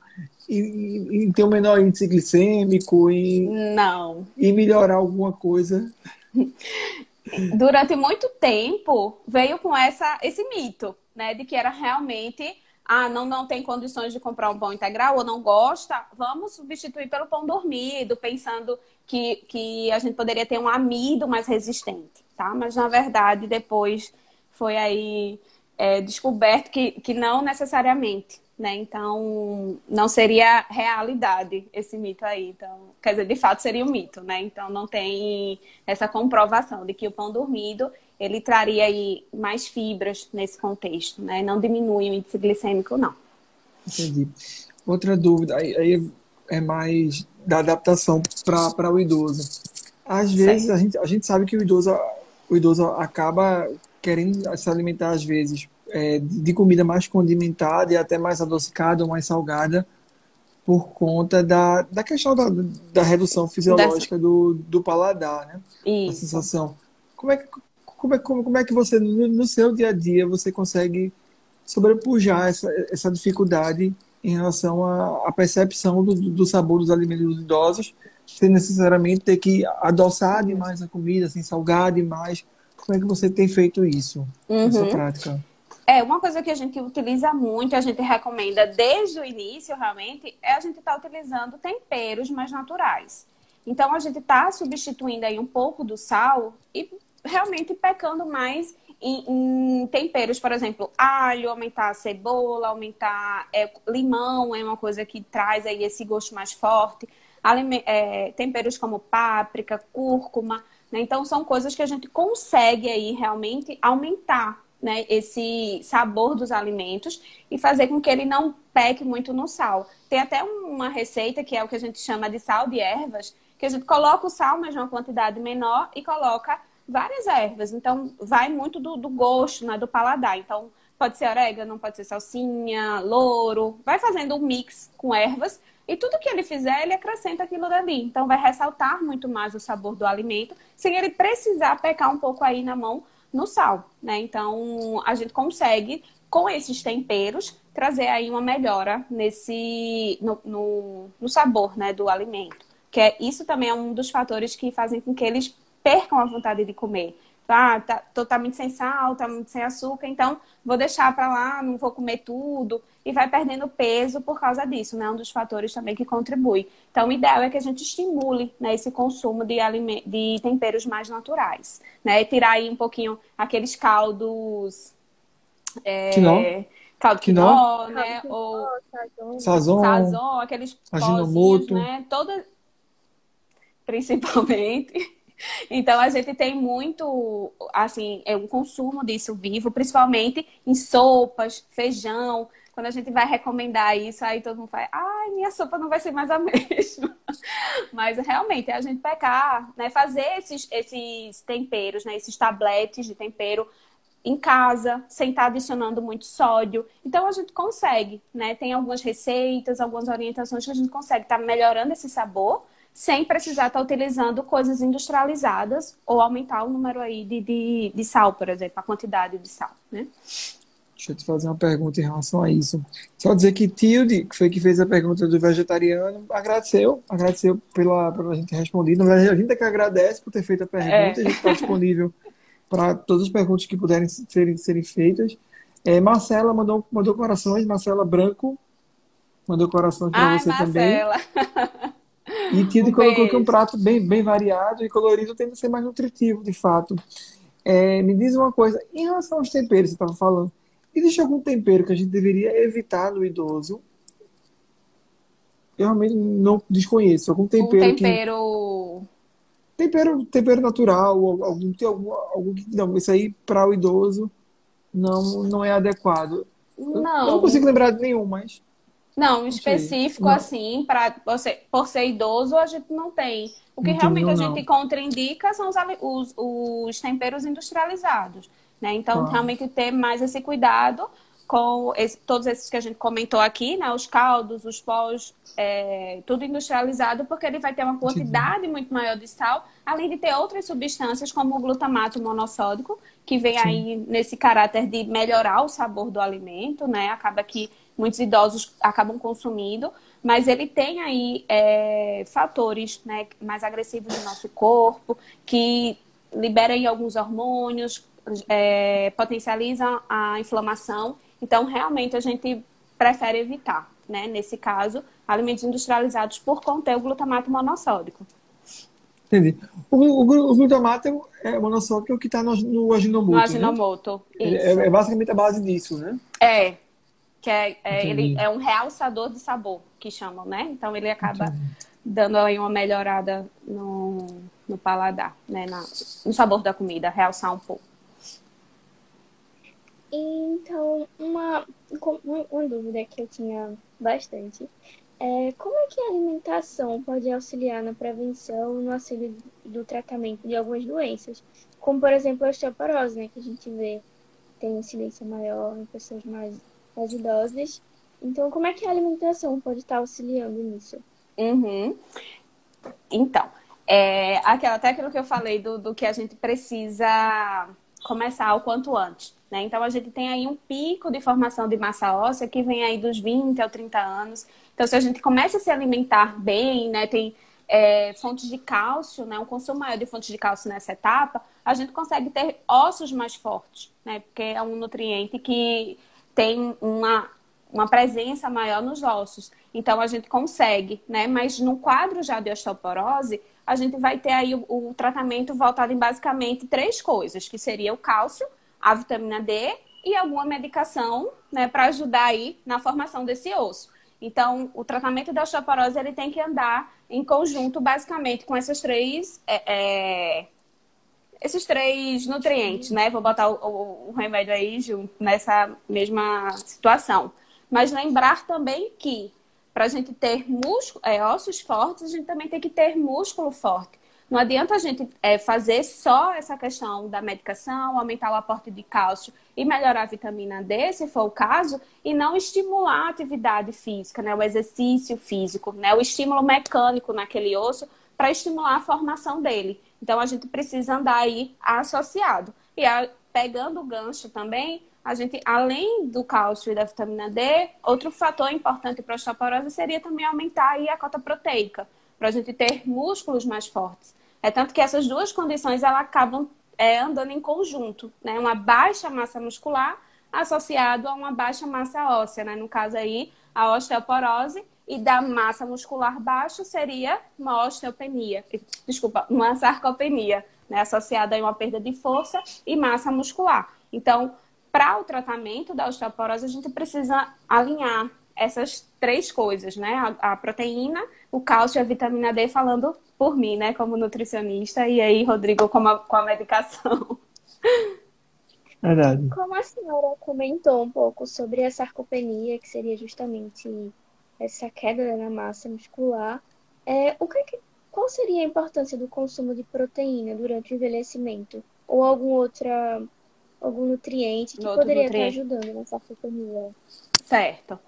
em, em ter um menor índice glicêmico e não e melhorar alguma coisa? Durante muito tempo veio com essa esse mito, né, de que era realmente ah, não, não tem condições de comprar um pão integral ou não gosta, vamos substituir pelo pão dormido, pensando que, que a gente poderia ter um amido mais resistente, tá? Mas na verdade depois foi aí é, descoberto que, que não necessariamente, né? Então não seria realidade esse mito aí. Então, quer dizer, de fato seria um mito, né? Então não tem essa comprovação de que o pão dormido ele traria aí mais fibras nesse contexto, né? Não diminui o índice glicêmico, não. Entendi. Outra dúvida, aí, é mais da adaptação para o idoso. Às vezes a gente, a gente sabe que o idoso, o idoso acaba querendo se alimentar, às vezes, é, de comida mais condimentada e até mais adocicada ou mais salgada, por conta da, da questão da, da redução fisiológica do, do paladar, né? Isso. A sensação. Como é que, como é, como, como é que você, no, no, seu dia a dia, você consegue sobrepujar essa, essa dificuldade em relação à, à percepção do, do, sabor dos alimentos dos idosos, sem necessariamente ter que adoçar demais a comida, assim, salgar demais? Como é que você tem feito isso uhum. nessa prática? É, uma coisa que a gente utiliza muito, a gente recomenda desde o início, realmente, é a gente estar tá utilizando temperos mais naturais. Então, a gente está substituindo aí um pouco do sal e realmente pecando mais em, em, temperos, por exemplo, alho, aumentar a cebola, aumentar é, limão é uma coisa que traz aí esse gosto mais forte. Alime é, temperos como páprica, cúrcuma, né? Então são coisas que a gente consegue aí realmente aumentar né, esse sabor dos alimentos e fazer com que ele não peque muito no sal. Tem até uma receita que é o que a gente chama de sal de ervas, que a gente coloca o sal, mas numa quantidade menor, e coloca várias ervas. Então, vai muito do, do gosto, né, do paladar. Então, pode ser orégano, pode ser salsinha, louro. Vai fazendo um mix com ervas e tudo que ele fizer, ele acrescenta aquilo dali. Então, vai ressaltar muito mais o sabor do alimento, sem ele precisar pecar um pouco aí na mão no sal, né? Então, a gente consegue, com esses temperos, trazer aí uma melhora nesse no, no, no sabor, né, do alimento. Que é, isso também é um dos fatores que fazem com que eles percam a vontade de comer. Ah, tá, tá muito sem sal, tá muito sem açúcar, então vou deixar para lá, não vou comer tudo. E vai perdendo peso por causa disso, né? Um dos fatores também que contribui. Então, o ideal é que a gente estimule né, esse consumo de, de temperos mais naturais. Né? E tirar aí um pouquinho aqueles caldos. É, caldo quinó, né? Ou Sazon, sazon, aqueles pozinhos, né? Toda... Principalmente. Então a gente tem muito, assim, é um consumo disso vivo, principalmente em sopas, feijão. Quando a gente vai recomendar isso, aí todo mundo fala, ai, minha sopa não vai ser mais a mesma. Mas realmente é a gente pecar, né? Fazer esses, esses temperos, né? Esses tabletes de tempero em casa, sem estar adicionando muito sódio. Então a gente consegue, né? Tem algumas receitas, algumas orientações que a gente consegue estar melhorando esse sabor sem precisar estar utilizando coisas industrializadas ou aumentar o número aí de, de, de sal, por exemplo, a quantidade de sal, né? Deixa eu te fazer uma pergunta em relação a isso. Só dizer que Tilde, que foi que fez a pergunta do vegetariano, agradeceu, agradeceu pela, pela gente ter respondido. Na verdade, a gente é que agradece por ter feito a pergunta, É. a gente está disponível para todas as perguntas que puderem serem, serem feitas. É, Marcela mandou, mandou corações, Marcela Branco mandou corações para você também. E Tilde Um colocou que um prato bem, bem variado e colorido tende a ser mais nutritivo, de fato. É, me diz uma coisa, em relação aos temperos, você estava falando, existe algum tempero que a gente deveria evitar no idoso? Eu realmente não desconheço. Algum Um tempero que. tempero. Tempero, tempero natural, algum, tem algum, algum que. Não, isso aí para o idoso não, não é adequado. Eu- Eu não Não, consigo lembrar de nenhum, mas. Não, específico Não. assim, para você, por ser idoso, a gente não tem. O que Não realmente a gente contraindica são os, os, os temperos industrializados, né? Então, Ah. realmente ter mais esse cuidado com esse- todos esses que a gente comentou aqui, né? Os caldos, os pós, é, tudo industrializado, porque ele vai ter uma quantidade muito maior de sal, além de ter outras substâncias, como o glutamato monossódico, que vem Sim. aí nesse caráter de melhorar o sabor do alimento, né? Acaba que muitos idosos acabam consumindo, mas ele tem aí é, fatores né, mais agressivos no nosso corpo, que liberam aí alguns hormônios, é, potencializam a inflamação. Então, realmente, a gente prefere evitar, né? Nesse caso, alimentos industrializados por conter o glutamato monossódico. Entendi. O, o, o glutamato é monossódico que está no, no aginomoto, No né? aginomoto. Ele Isso. É, é basicamente a base disso, né? É, que é, é, Entendi. ele é um realçador de sabor, que chamam, né? Então ele acaba dando aí uma melhorada no, no paladar, né? Na- no sabor da comida, realçar um pouco. Então, uma, uma dúvida que eu tinha bastante é como é que a alimentação pode auxiliar na prevenção e no auxílio do tratamento de algumas doenças, como por exemplo a osteoporose, né, que a gente vê tem incidência maior em pessoas mais, mais idosas. Então, como é que a alimentação pode estar auxiliando nisso? Uhum. Então, é, aquela, aquilo que eu falei do, do que a gente precisa começar o quanto antes. Né? Então, a gente tem aí um pico de formação de massa óssea que vem aí dos 20 aos 30 anos. Então, se a gente começa a se alimentar bem, né, tem é, fontes de cálcio, né, um consumo maior de fontes de cálcio nessa etapa, a gente consegue ter ossos mais fortes, né, porque é um nutriente que tem uma, uma presença maior nos ossos. Então, a gente consegue, né, mas no quadro já de osteoporose, a gente vai ter aí o, o tratamento voltado em basicamente três coisas, que seria o cálcio, a vitamina D e alguma medicação, né, para ajudar aí na formação desse osso. Então, o tratamento da osteoporose ele tem que andar em conjunto, basicamente, com essas três, é, é, esses três nutrientes, né? Vou botar o, o, o remédio aí junto nessa mesma situação. Mas lembrar também que para a gente ter músculo, é, ossos fortes, a gente também tem que ter músculo forte. Não adianta a gente é, fazer só essa questão da medicação, aumentar o aporte de cálcio e melhorar a vitamina D, se for o caso, e não estimular a atividade física, né? o exercício físico, né? o estímulo mecânico naquele osso para estimular a formação dele. Então a gente precisa andar aí associado. E a, pegando o gancho também, a gente, além do cálcio e da vitamina D, outro fator importante para a osteoporose seria também aumentar aí a cota proteica, para a gente ter músculos mais fortes. É tanto que essas duas condições elas acabam é, andando em conjunto, né? Uma baixa massa muscular associado a uma baixa massa óssea, né? No caso aí, a osteoporose e da massa muscular baixa seria uma osteopenia, desculpa, uma sarcopenia, né? Associada a uma perda de força e massa muscular. Então, Para o tratamento da osteoporose, a gente precisa alinhar essas três coisas, né? A, a, proteína, o cálcio e a vitamina D, falando por mim, né? Como nutricionista, e aí, Rodrigo, com a, com a medicação. Verdade. Como a senhora comentou um pouco sobre a sarcopenia, que seria justamente essa queda na massa muscular, é, o que, qual seria a importância do consumo de proteína durante o envelhecimento? Ou algum outra, algum nutriente que Outro poderia nutriente. estar ajudando na sarcopenia? Certo.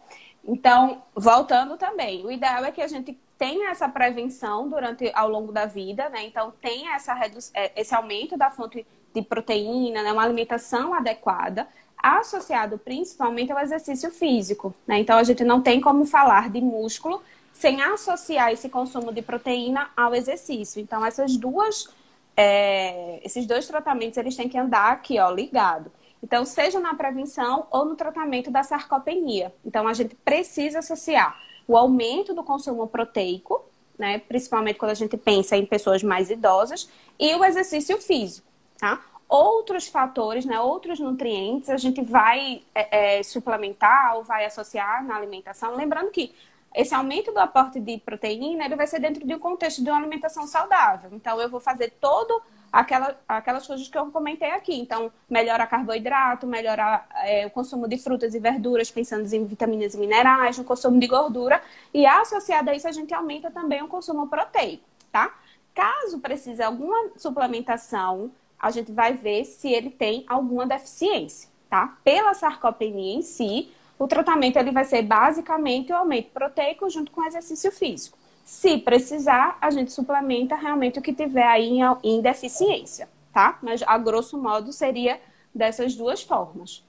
Então, voltando também, o ideal é que a gente tenha essa prevenção durante ao longo da vida, né? Então, tenha essa redu- eh, esse aumento da fonte de proteína, né? uma alimentação adequada, associado principalmente ao exercício físico, né? Então, a gente não tem como falar de músculo sem associar esse consumo de proteína ao exercício. Então, essas duas, eh, esses dois tratamentos, eles têm que andar aqui, ó, ligado. Então, seja na prevenção ou no tratamento da sarcopenia. Então, a gente precisa associar o aumento do consumo proteico, né? Principalmente quando a gente pensa em pessoas mais idosas, e o exercício físico, tá? Outros fatores, né? Outros nutrientes a gente vai é, é, suplementar ou vai associar na alimentação. Lembrando que esse aumento do aporte de proteína ele vai ser dentro de um contexto de uma alimentação saudável. Então, eu vou fazer todo aquela, aquelas coisas que eu comentei aqui. Então, melhorar carboidrato, melhorar é, o consumo de frutas e verduras, pensando em vitaminas e minerais, no consumo de gordura. E associado a isso, a gente aumenta também o consumo proteico, tá? Caso precise alguma suplementação, a gente vai ver se ele tem alguma deficiência, tá? Pela sarcopenia em si, o tratamento ele vai ser basicamente o aumento proteico junto com exercício físico. Se precisar, a gente suplementa realmente o que tiver aí em, deficiência, tá? Mas a grosso modo seria dessas duas formas.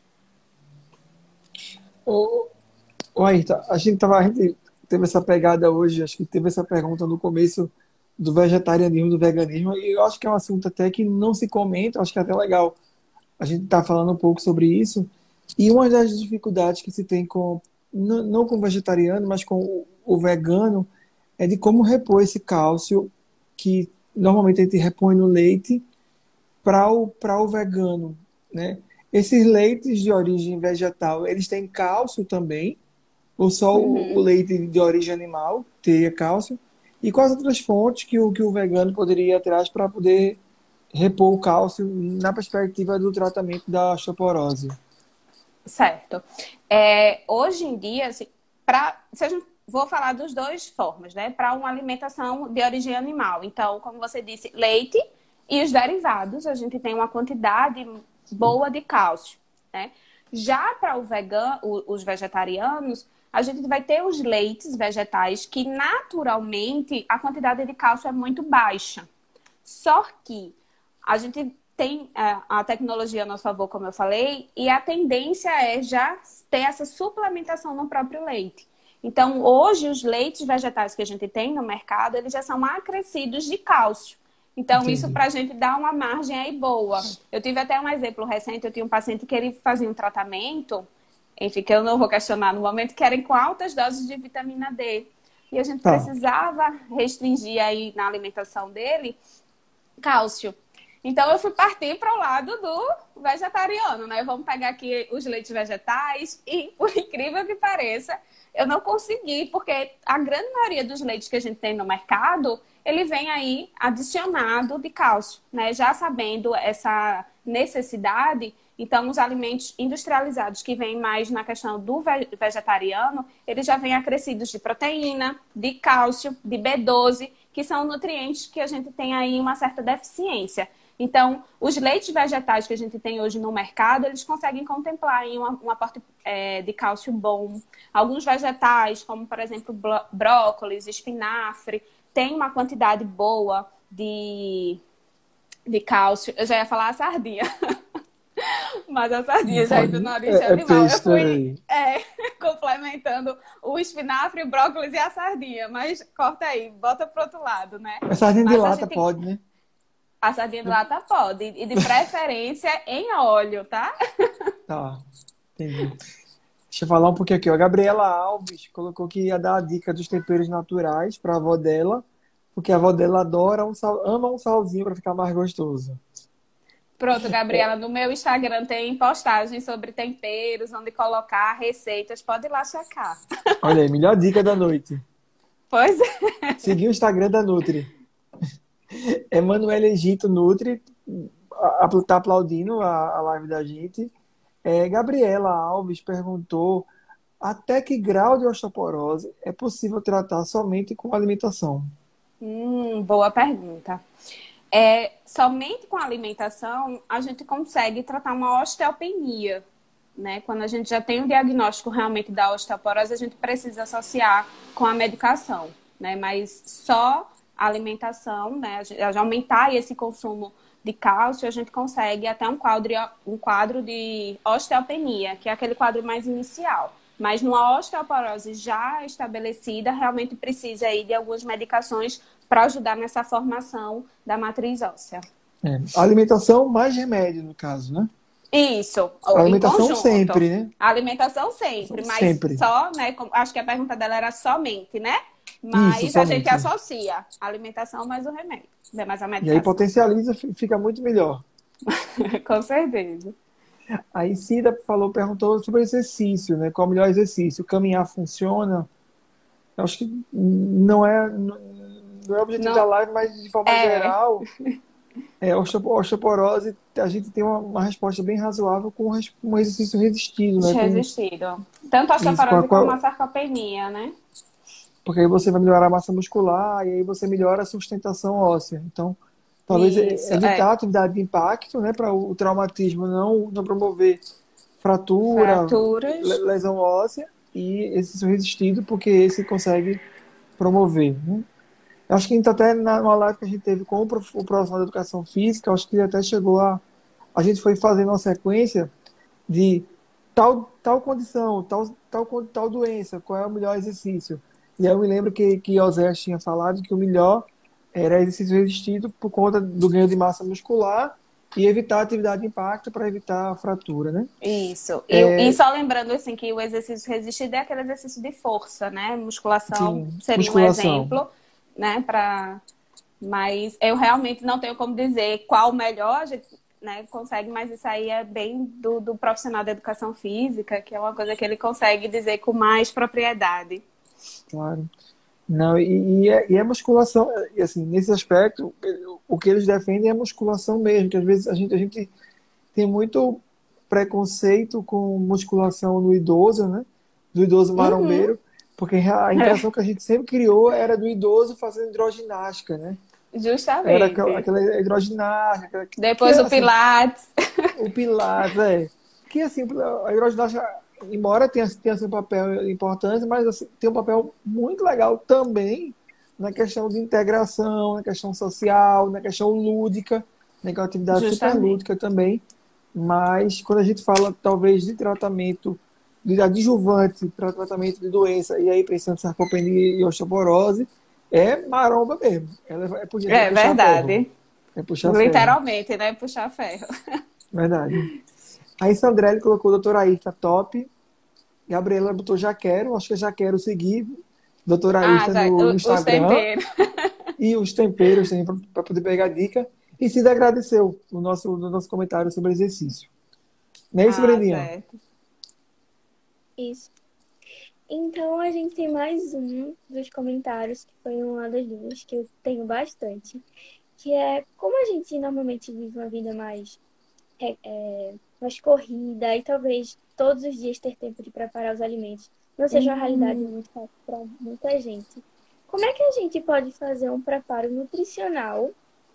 Ô Ayrton, a gente tava, teve essa pegada hoje, acho que teve essa pergunta no começo do vegetarianismo, do veganismo, e eu acho que é um assunto até que não se comenta, acho que é até legal a gente tá falando um pouco sobre isso. E uma das dificuldades que se tem com, não, com o vegetariano, mas com o, o vegano, é de como repor esse cálcio que normalmente a gente repõe no leite para o, o vegano, né? Esses leites de origem vegetal, eles têm cálcio também? Ou só o- Uhum. o, leite de origem animal teria cálcio? E quais outras fontes que o, que o vegano poderia ir atrás para poder repor o cálcio na perspectiva do tratamento da osteoporose? Certo. É, hoje em dia, assim, pra, se a gente, vou falar dos dois formas, né? Para uma alimentação de origem animal. Então, como você disse, leite e os derivados, a gente tem uma quantidade boa de cálcio, né? Já para vegan, os vegetarianos, a gente vai ter os leites vegetais que naturalmente a quantidade de cálcio é muito baixa. Só que a gente tem é, a tecnologia a nosso favor, como eu falei, e a tendência é já ter essa suplementação no próprio leite. Então, hoje, os leites vegetais que a gente tem no mercado, eles já são acrescidos de cálcio. Então, Entendi. isso para a gente dá uma margem aí boa. Eu tive até um exemplo recente, eu tinha um paciente que ele fazia um tratamento, enfim, que eu não vou questionar no momento, que era com altas doses de vitamina D. E a gente Tá. precisava restringir aí na alimentação dele cálcio. Então eu fui partir para o lado do vegetariano, né? Vamos pegar aqui os leites vegetais e, por incrível que pareça, eu não consegui, porque a grande maioria dos leites que a gente tem no mercado, ele vem aí adicionado de cálcio, né? Já sabendo essa necessidade, então os alimentos industrializados que vêm mais na questão do ve- vegetariano, eles já vêm acrescidos de proteína, de cálcio, de B12, que são nutrientes que a gente tem aí uma certa deficiência. Então, os leites vegetais que a gente tem hoje no mercado, eles conseguem contemplar aí um aporte é, de cálcio bom. Alguns vegetais, como por exemplo brócolis, espinafre, tem uma quantidade boa de, de cálcio. Eu já ia falar a sardinha. Mas a sardinha já indo na origem É, é animal. Eu fui é, complementando o espinafre, o brócolis e a sardinha. Mas corta aí, bota pro outro lado, né? A sardinha de Mas a lata gente- pode, né? A sardinha de lata pode. E de preferência em óleo, tá? Tá, entendi. Deixa eu falar um pouquinho aqui. ó. A Gabriela Alves colocou que ia dar a dica dos temperos naturais para a avó dela, porque a avó dela adora um sal, ama um salzinho para ficar mais gostoso. Pronto, Gabriela, no meu Instagram tem postagens sobre temperos, onde colocar receitas. Pode ir lá checar. Olha aí, melhor dica da noite. Pois é. Seguir o Instagram da Nutri. Emanuel Egito Nutri está aplaudindo a, a live da gente. É, Gabriela Alves perguntou até que grau de osteoporose é possível tratar somente com alimentação? Hum, boa pergunta. É, somente com alimentação a gente consegue tratar uma osteopenia. Né? Quando a gente já tem um diagnóstico realmente da osteoporose, a gente precisa associar com a medicação. Né? Mas só a alimentação, né? já aumentar esse consumo de cálcio, a gente consegue até um quadro, um quadro de osteopenia, que é aquele quadro mais inicial. Mas numa osteoporose já estabelecida, realmente precisa aí de algumas medicações para ajudar nessa formação da matriz óssea. É. Alimentação mais remédio, no caso, né? Isso. alimentação sempre, né? alimentação sempre, mas sempre. só, né? Acho que a pergunta dela era somente, né? Mas Isso, a gente associa a alimentação mais o remédio, né? mais a medicação. E aí potencializa, fica muito melhor. Com certeza. Aí Cida falou, perguntou sobre exercício, né? Qual é o melhor exercício? Caminhar funciona? Eu acho que não é, não é o objetivo não. da live, mas de forma é. geral, é, osteoporose, a gente tem uma, uma, resposta bem razoável com um exercício resistido, né? Resistido. Tanto a osteoporose como a sarcopenia, né? Porque aí você vai melhorar a massa muscular e aí você melhora a sustentação óssea. Então, talvez Isso, evitar é. a atividade de impacto, né? Para o traumatismo não, não promover fratura, Fraturas. lesão óssea e exercício resistido, porque esse consegue promover. Né? Acho que a gente até na, numa live que a gente teve com o, o profissional da educação física, acho que ele até chegou a. A gente foi fazendo uma sequência de tal, tal condição, tal, tal, tal doença, qual é o melhor exercício. E aí eu me lembro que, que Osés tinha falado que o melhor era exercício resistido por conta do ganho de massa muscular e evitar atividade de impacto para evitar a fratura, né? Isso. É... E, e, só lembrando assim que o exercício resistido é aquele exercício de força, né? Musculação Sim, seria musculação. um exemplo né? Para, mas eu realmente não tenho como dizer qual o melhor. A gente, né, consegue, mas isso aí é bem do, do profissional da educação física, que é uma coisa que ele consegue dizer com mais propriedade. Claro. Não, e, e, é, e a musculação, assim, nesse aspecto, o que eles defendem é a musculação mesmo, que às vezes a gente, a gente tem muito preconceito com musculação no idoso, né? Do idoso marombeiro, uhum. Porque a impressão que a gente sempre criou era do idoso fazendo hidroginástica, né? Justamente. Era aquela, aquela hidroginástica. Depois que, o assim, Pilates. O Pilates, é. Que assim, a hidroginástica, embora tenha, tenha seu papel importante, mas assim, tem um papel muito legal também na questão de integração, na questão social, na questão lúdica, né, que é uma atividade Justamente. super lúdica também. Mas quando a gente fala, talvez, de tratamento de adjuvante para tratamento de doença, e aí pensando em sarcopenia e osteoporose, é maromba mesmo. Ela é, é, é verdade. Ferro. É puxar Literalmente, ferro. né? Puxar ferro. Verdade. Aí Sandrelli colocou doutora Ayrta top. Gabriela botou já quero, acho que já quero seguir doutora ah, no, no Instagram. E os temperos também para poder pegar dica. E Cida agradeceu o nosso, no nosso comentário sobre exercício. Não é isso, ah, Brendinha? Certo. Isso. Então a gente tem mais um dos comentários, que foi uma das dúvidas que eu tenho bastante, que é como a gente normalmente vive uma vida mais, é, é, mais corrida e talvez todos os dias ter tempo de preparar os alimentos não seja uma uhum. realidade muito fácil para muita gente. Como é que a gente pode fazer um preparo nutricional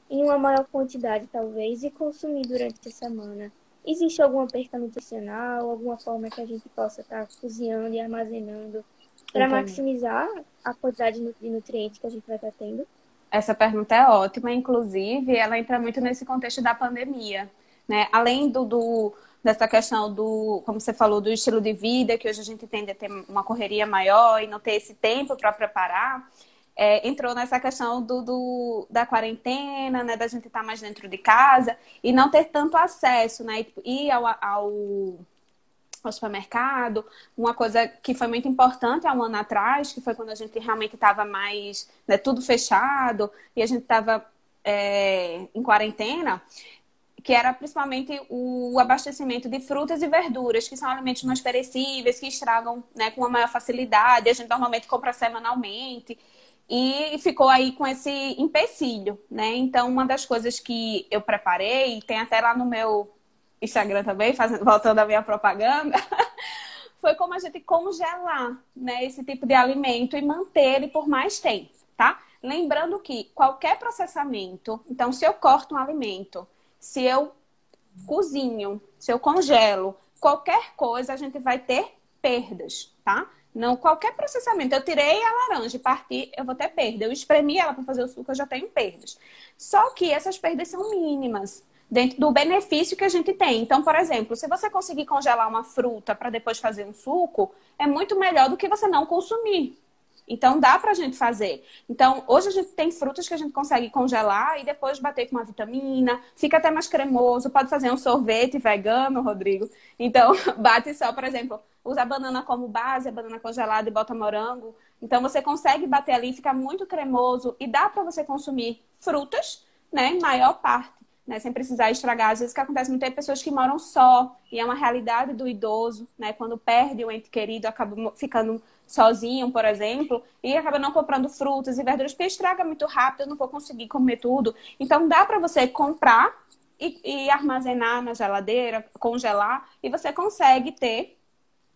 em uma maior quantidade, talvez, e consumir durante a semana? Existe alguma perca nutricional, alguma forma que a gente possa estar cozinhando e armazenando para maximizar a quantidade de nutrientes que a gente vai estar tendo? Essa pergunta é ótima, inclusive, ela entra muito nesse contexto da pandemia, né? Além do, do dessa questão do, como você falou, do estilo de vida, que hoje a gente tende a ter uma correria maior e não ter esse tempo para preparar é, entrou nessa questão do, do, da quarentena, né, da gente estar tá mais dentro de casa e não ter tanto acesso, né, tipo, ir ao, ao, ao, supermercado, uma coisa que foi muito importante há um ano atrás, que foi quando a gente realmente estava mais, né, tudo fechado e a gente estava é, em quarentena, que era principalmente o abastecimento de frutas e verduras, que são alimentos mais perecíveis, que estragam né, com uma maior facilidade, a gente normalmente compra semanalmente, e ficou aí com esse empecilho, né? Então, uma das coisas que eu preparei, tem até lá no meu Instagram também, fazendo, voltando à minha propaganda, foi como a gente congelar né, esse tipo de alimento e manter ele por mais tempo, tá? Lembrando que qualquer processamento, então se eu corto um alimento, se eu cozinho, se eu congelo, qualquer coisa a gente vai ter perdas, tá? Não qualquer processamento. Eu tirei a laranja e parti, eu vou ter perda. Eu espremi ela para fazer o suco, eu já tenho perdas. Só que essas perdas são mínimas dentro do benefício que a gente tem. Então, por exemplo, se você conseguir congelar uma fruta para depois fazer um suco, é muito melhor do que você não consumir. Então, dá para a gente fazer. Então, hoje a gente tem frutas que a gente consegue congelar e depois bater com uma vitamina, fica até mais cremoso. Pode fazer um sorvete vegano, Rodrigo. Então, bate só, por exemplo, usa a banana como base, a banana congelada e bota morango. Então, você consegue bater ali, fica muito cremoso e dá para você consumir frutas, né, maior parte né, sem precisar estragar. Às vezes o que acontece muito é pessoas que moram só, e é uma realidade do idoso, né? Quando perde o ente querido, acaba ficando sozinho, por exemplo, e acaba não comprando frutas e verduras, porque estraga muito rápido, não vou conseguir comer tudo. Então dá para você comprar e, e armazenar na geladeira, congelar, e você consegue ter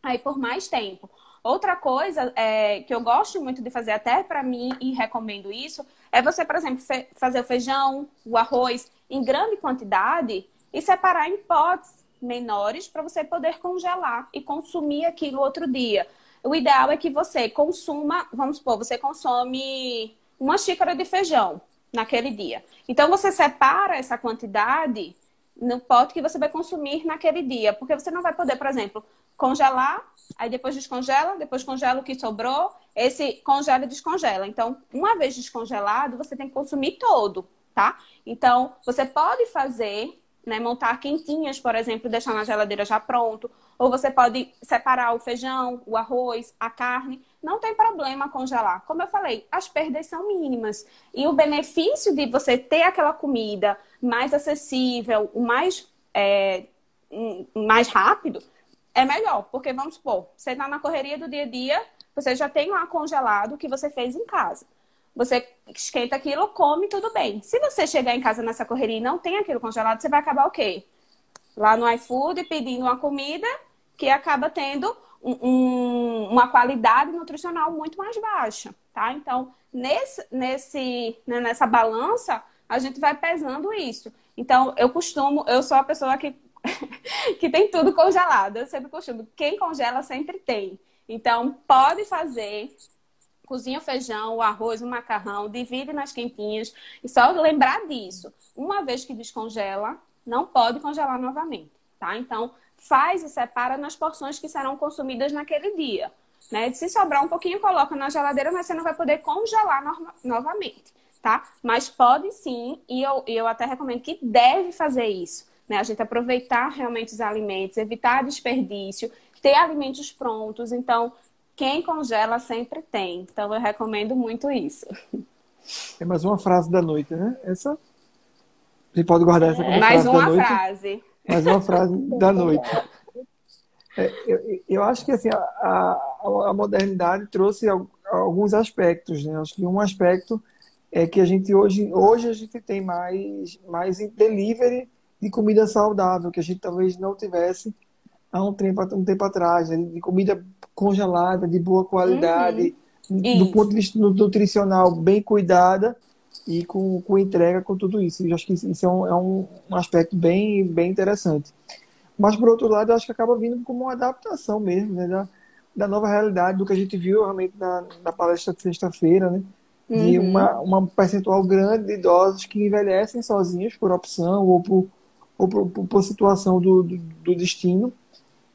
aí por mais tempo. Outra coisa é, que eu gosto muito de fazer até para mim e recomendo isso é você, por exemplo, fazer o feijão, o arroz em grande quantidade e separar em potes menores para você poder congelar e consumir aquilo outro dia. O ideal é que você consuma, vamos supor, você consome uma xícara de feijão naquele dia. Então você separa essa quantidade no pote que você vai consumir naquele dia, porque você não vai poder, por exemplo, congelar, aí depois descongela, depois congela o que sobrou, esse congela e descongela. Então, uma vez descongelado, você tem que consumir todo tá? Então, você pode fazer, né, montar quentinhas, por exemplo, deixar na geladeira já pronto, ou você pode separar o feijão, o arroz, a carne, não tem problema congelar. Como eu falei, as perdas são mínimas. E o benefício de você ter aquela comida mais acessível, mais, é, mais rápido, é melhor. Porque, vamos supor, você está na correria do dia a dia, você já tem lá congelado o que você fez em casa. Você esquenta aquilo, come, tudo bem. Se você chegar em casa nessa correria e não tem aquilo congelado, você vai acabar o quê? Lá no iFood pedindo uma comida que acaba tendo um, um, uma qualidade nutricional muito mais baixa, tá? Então, nesse, nesse, né, nessa balança, a gente vai pesando isso. Então, eu costumo, eu sou a pessoa que, que tem tudo congelado. Eu sempre costumo, quem congela sempre tem. Então, pode fazer cozinha o feijão, o arroz, o macarrão, divide nas quentinhas. E só lembrar disso. Uma vez que descongela, não pode congelar novamente, tá? Então, faz e separa nas porções que serão consumidas naquele dia. Né? Se sobrar um pouquinho, coloca na geladeira, mas você não vai poder congelar no novamente, tá? Mas pode sim, e eu, eu até recomendo que deve fazer isso. Né? A gente aproveitar realmente os alimentos, evitar desperdício, ter alimentos prontos. Então, quem congela sempre tem. Então eu recomendo muito isso. É mais uma frase da noite, né? Essa. Você pode guardar essa como é, mais frase uma da frase. Mais uma frase da noite. É, eu, eu, acho que assim, a, a, a, modernidade trouxe alguns aspectos, né? Acho que um aspecto é que a gente hoje, hoje a gente tem mais, mais delivery de comida saudável, que a gente talvez não tivesse há um tempo, um tempo atrás, né? de comida congelada, de boa qualidade, uhum. do ponto de vista nutricional bem cuidada e com, com entrega com tudo isso. Eu acho que isso é um, é um, aspecto bem, bem interessante. Mas, por outro lado, eu acho que acaba vindo como uma adaptação mesmo, né? Da, da nova realidade, do que a gente viu realmente na, na palestra de sexta-feira, né? De uhum. uma, uma percentual grande de idosos que envelhecem sozinhos por opção ou por, ou por, por, por situação do, do, do destino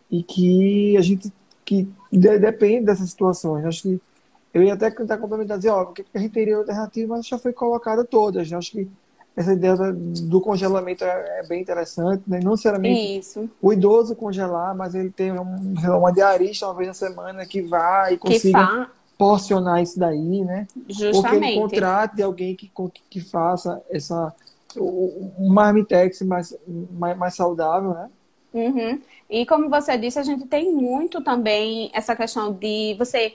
e que a gente que depende dessas situações. Acho que eu ia até tentar complementar dizer, ó, que a gente teria alternativa, mas já foi colocada todas. Né? Acho que essa ideia do congelamento é, é bem interessante, né? não necessariamente Isso. o idoso congelar, mas ele tem um, uma diarista uma vez na semana que vai e consiga fa... porcionar isso daí, né? Justamente. Ou que ele contrate alguém que, que faça essa, um marmitex mais, mais, mais saudável, né? Uhum. E como você disse, a gente tem muito também essa questão de você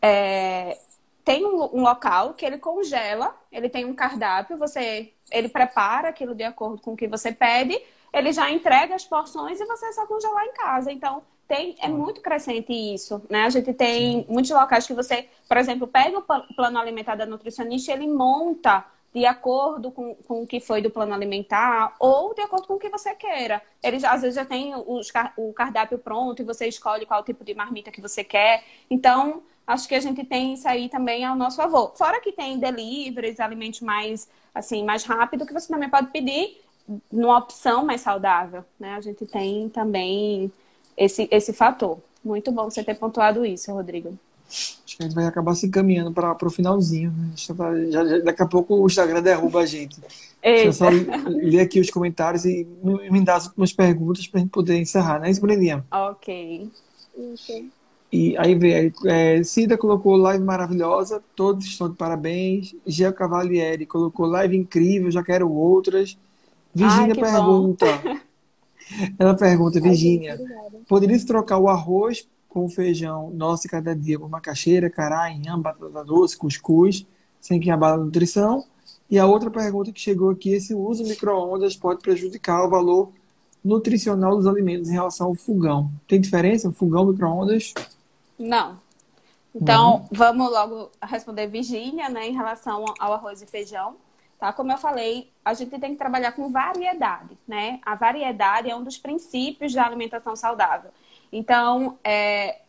é, tem um, um, local que ele congela, ele tem um cardápio, você ele prepara aquilo de acordo com o que você pede, ele já entrega as porções e você só congelar em casa. Então tem, é muito crescente isso, né? A gente tem Sim. muitos locais que você, por exemplo, pega o plano alimentar da nutricionista e ele monta de acordo com, com o que foi do plano alimentar ou de acordo com o que você queira. Ele já, às vezes já tem os, o cardápio pronto e você escolhe qual tipo de marmita que você quer. Então, acho que a gente tem isso aí também ao nosso favor. Fora que tem deliveries, alimentos mais assim, mais rápido que você também pode pedir numa opção mais saudável, né? A gente tem também esse, esse fator. Muito bom você ter pontuado isso, Rodrigo. Acho que a gente vai acabar se encaminhando para o finalzinho. Né? Já, já, daqui a pouco o Instagram derruba a gente. Deixa eu só ler aqui os comentários e me dar as últimas perguntas para a gente poder encerrar, né, Brendinha? Ok. E aí vem, é, Cida colocou live maravilhosa, todos estão de parabéns. Geo Cavalieri colocou live incrível, já quero outras. Virgínia pergunta. Ela pergunta, Virgínia, poderia trocar o arroz com feijão nosso cada dia por macaxeira, cará, inhame, batata doce, cuscuz, sem que abala a nutrição? E a outra pergunta que chegou aqui é se o uso de micro-ondas pode prejudicar o valor nutricional dos alimentos em relação ao fogão. Tem diferença? Fogão, micro-ondas? Não. Então, uhum. vamos logo responder Virgínia, né, em relação ao arroz e feijão. Tá? Como eu falei, a gente tem que trabalhar com variedade, né? A variedade é um dos princípios da alimentação saudável. Então, é,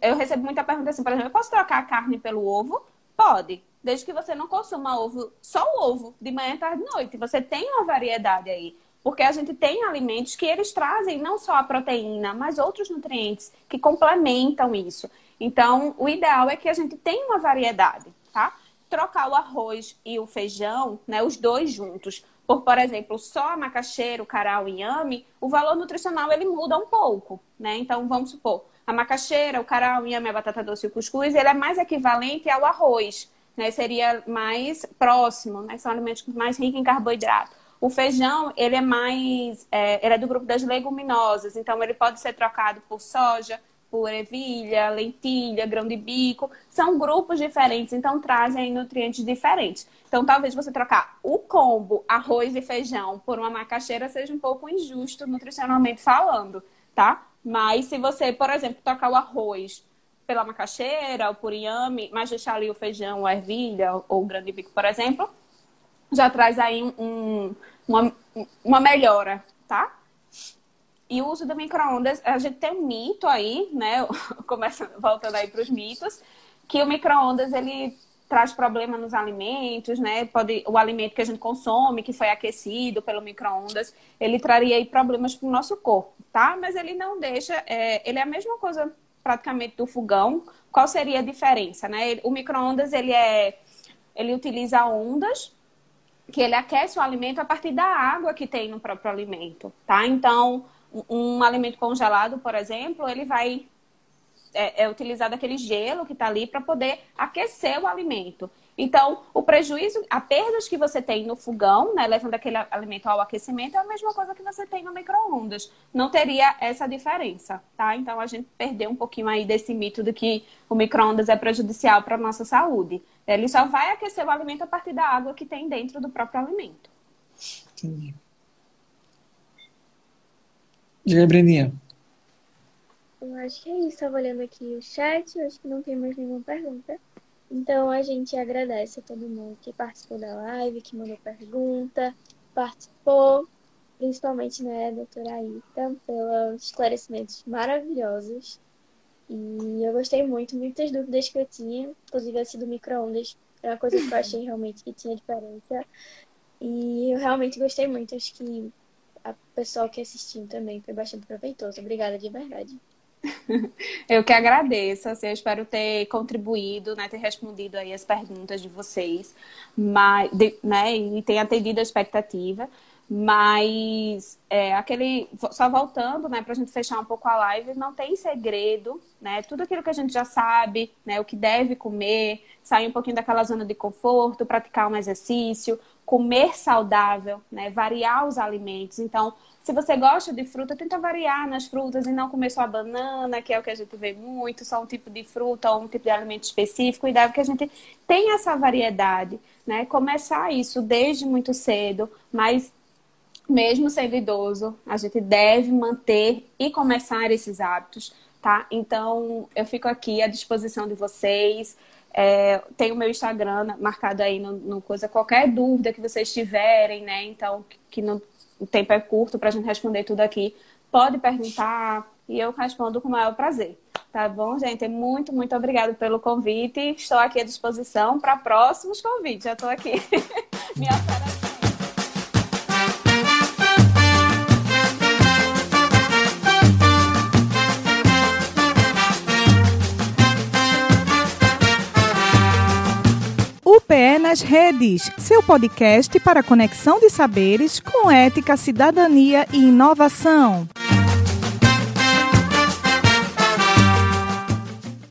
eu recebo muita pergunta assim, por exemplo, eu posso trocar a carne pelo ovo? Pode, desde que você não consuma ovo, só o ovo, de manhã, tarde e noite. Você tem uma variedade aí. Porque a gente tem alimentos que eles trazem não só a proteína, mas outros nutrientes que complementam isso. Então, o ideal é que a gente tenha uma variedade, tá? Trocar o arroz e o feijão, né, os dois juntos, por, por exemplo, só macaxeira, o cará, o inhame, o valor nutricional ele muda um pouco, né? Então, vamos supor, a macaxeira, o cará, o inhame, a batata doce e o cuscuz, ele é mais equivalente ao arroz, né? Seria mais próximo, né? São alimentos mais ricos em carboidrato. O feijão, ele é mais, é, ele é do grupo das leguminosas, então ele pode ser trocado por soja, por ervilha, lentilha, grão de bico, são grupos diferentes, então trazem nutrientes diferentes. Então, talvez você trocar o combo arroz e feijão por uma macaxeira seja um pouco injusto nutricionalmente falando, tá? Mas se você, por exemplo, trocar o arroz pela macaxeira ou por inhame, mas deixar ali o feijão, a ervilha ou o grão de bico, por exemplo, já traz aí um, uma, uma melhora, tá? E o uso do micro-ondas, a gente tem um mito aí, né? Começa voltando aí para os mitos, que o micro-ondas ele traz problema nos alimentos, né? Pode, o alimento que a gente consome, que foi aquecido pelo micro-ondas, ele traria aí problemas para o nosso corpo, tá? Mas ele não deixa, é, ele é a mesma coisa praticamente do fogão. Qual seria a diferença, né? O micro-ondas ele é, ele utiliza ondas que ele aquece o alimento a partir da água que tem no próprio alimento, tá? Então um alimento congelado, por exemplo, ele vai é, é utilizado aquele gelo que está ali para poder aquecer o alimento. Então, o prejuízo, a perdas que você tem no fogão, né, levando aquele alimento ao aquecimento, é a mesma coisa que você tem no micro-ondas. Não teria essa diferença, tá? Então, a gente perdeu um pouquinho aí desse mito de que o micro-ondas é prejudicial para a nossa saúde. Ele só vai aquecer o alimento a partir da água que tem dentro do próprio alimento. Entendi. Diga Breninha. Eu acho que é isso. Estava olhando aqui o chat, eu acho que não tem mais nenhuma pergunta. Então a gente agradece a todo mundo que participou da live, que mandou pergunta, participou, principalmente, né, doutora Aita, pelos esclarecimentos maravilhosos. E eu gostei muito, muitas dúvidas que eu tinha, inclusive esse do micro-ondas, é uma coisa que eu achei realmente que tinha diferença. E eu realmente gostei muito, acho que a pessoal que assistiu também foi bastante proveitoso. Obrigada de verdade. Eu que agradeço, assim, eu espero ter contribuído, né, ter respondido aí as perguntas de vocês, mas, de, né, e ter atendido a expectativa. Mas é, aquele. Só voltando, né, para a gente fechar um pouco a live, não tem segredo, né? Tudo aquilo que a gente já sabe, né? O que deve comer, sair um pouquinho daquela zona de conforto, praticar um exercício, comer saudável, né? Variar os alimentos. Então, se você gosta de fruta, tenta variar nas frutas e não comer só a banana, que é o que a gente vê muito, só um tipo de fruta ou um tipo de alimento específico. E deve que a gente tenha essa variedade, né? Começar isso desde muito cedo, mas mesmo sendo idoso, a gente deve manter e começar esses hábitos, tá? Então, eu fico aqui à disposição de vocês. É, tem o meu Instagram marcado aí no, no, coisa, qualquer dúvida que vocês tiverem, né? Então, que no, o tempo é curto para a gente responder tudo aqui, pode perguntar e eu respondo com o maior prazer. Tá bom, gente? Muito, muito obrigada pelo convite. Estou aqui à disposição para próximos convites. Já estou aqui me oferecendo. UPE nas redes, seu podcast para conexão de saberes com ética, cidadania e inovação.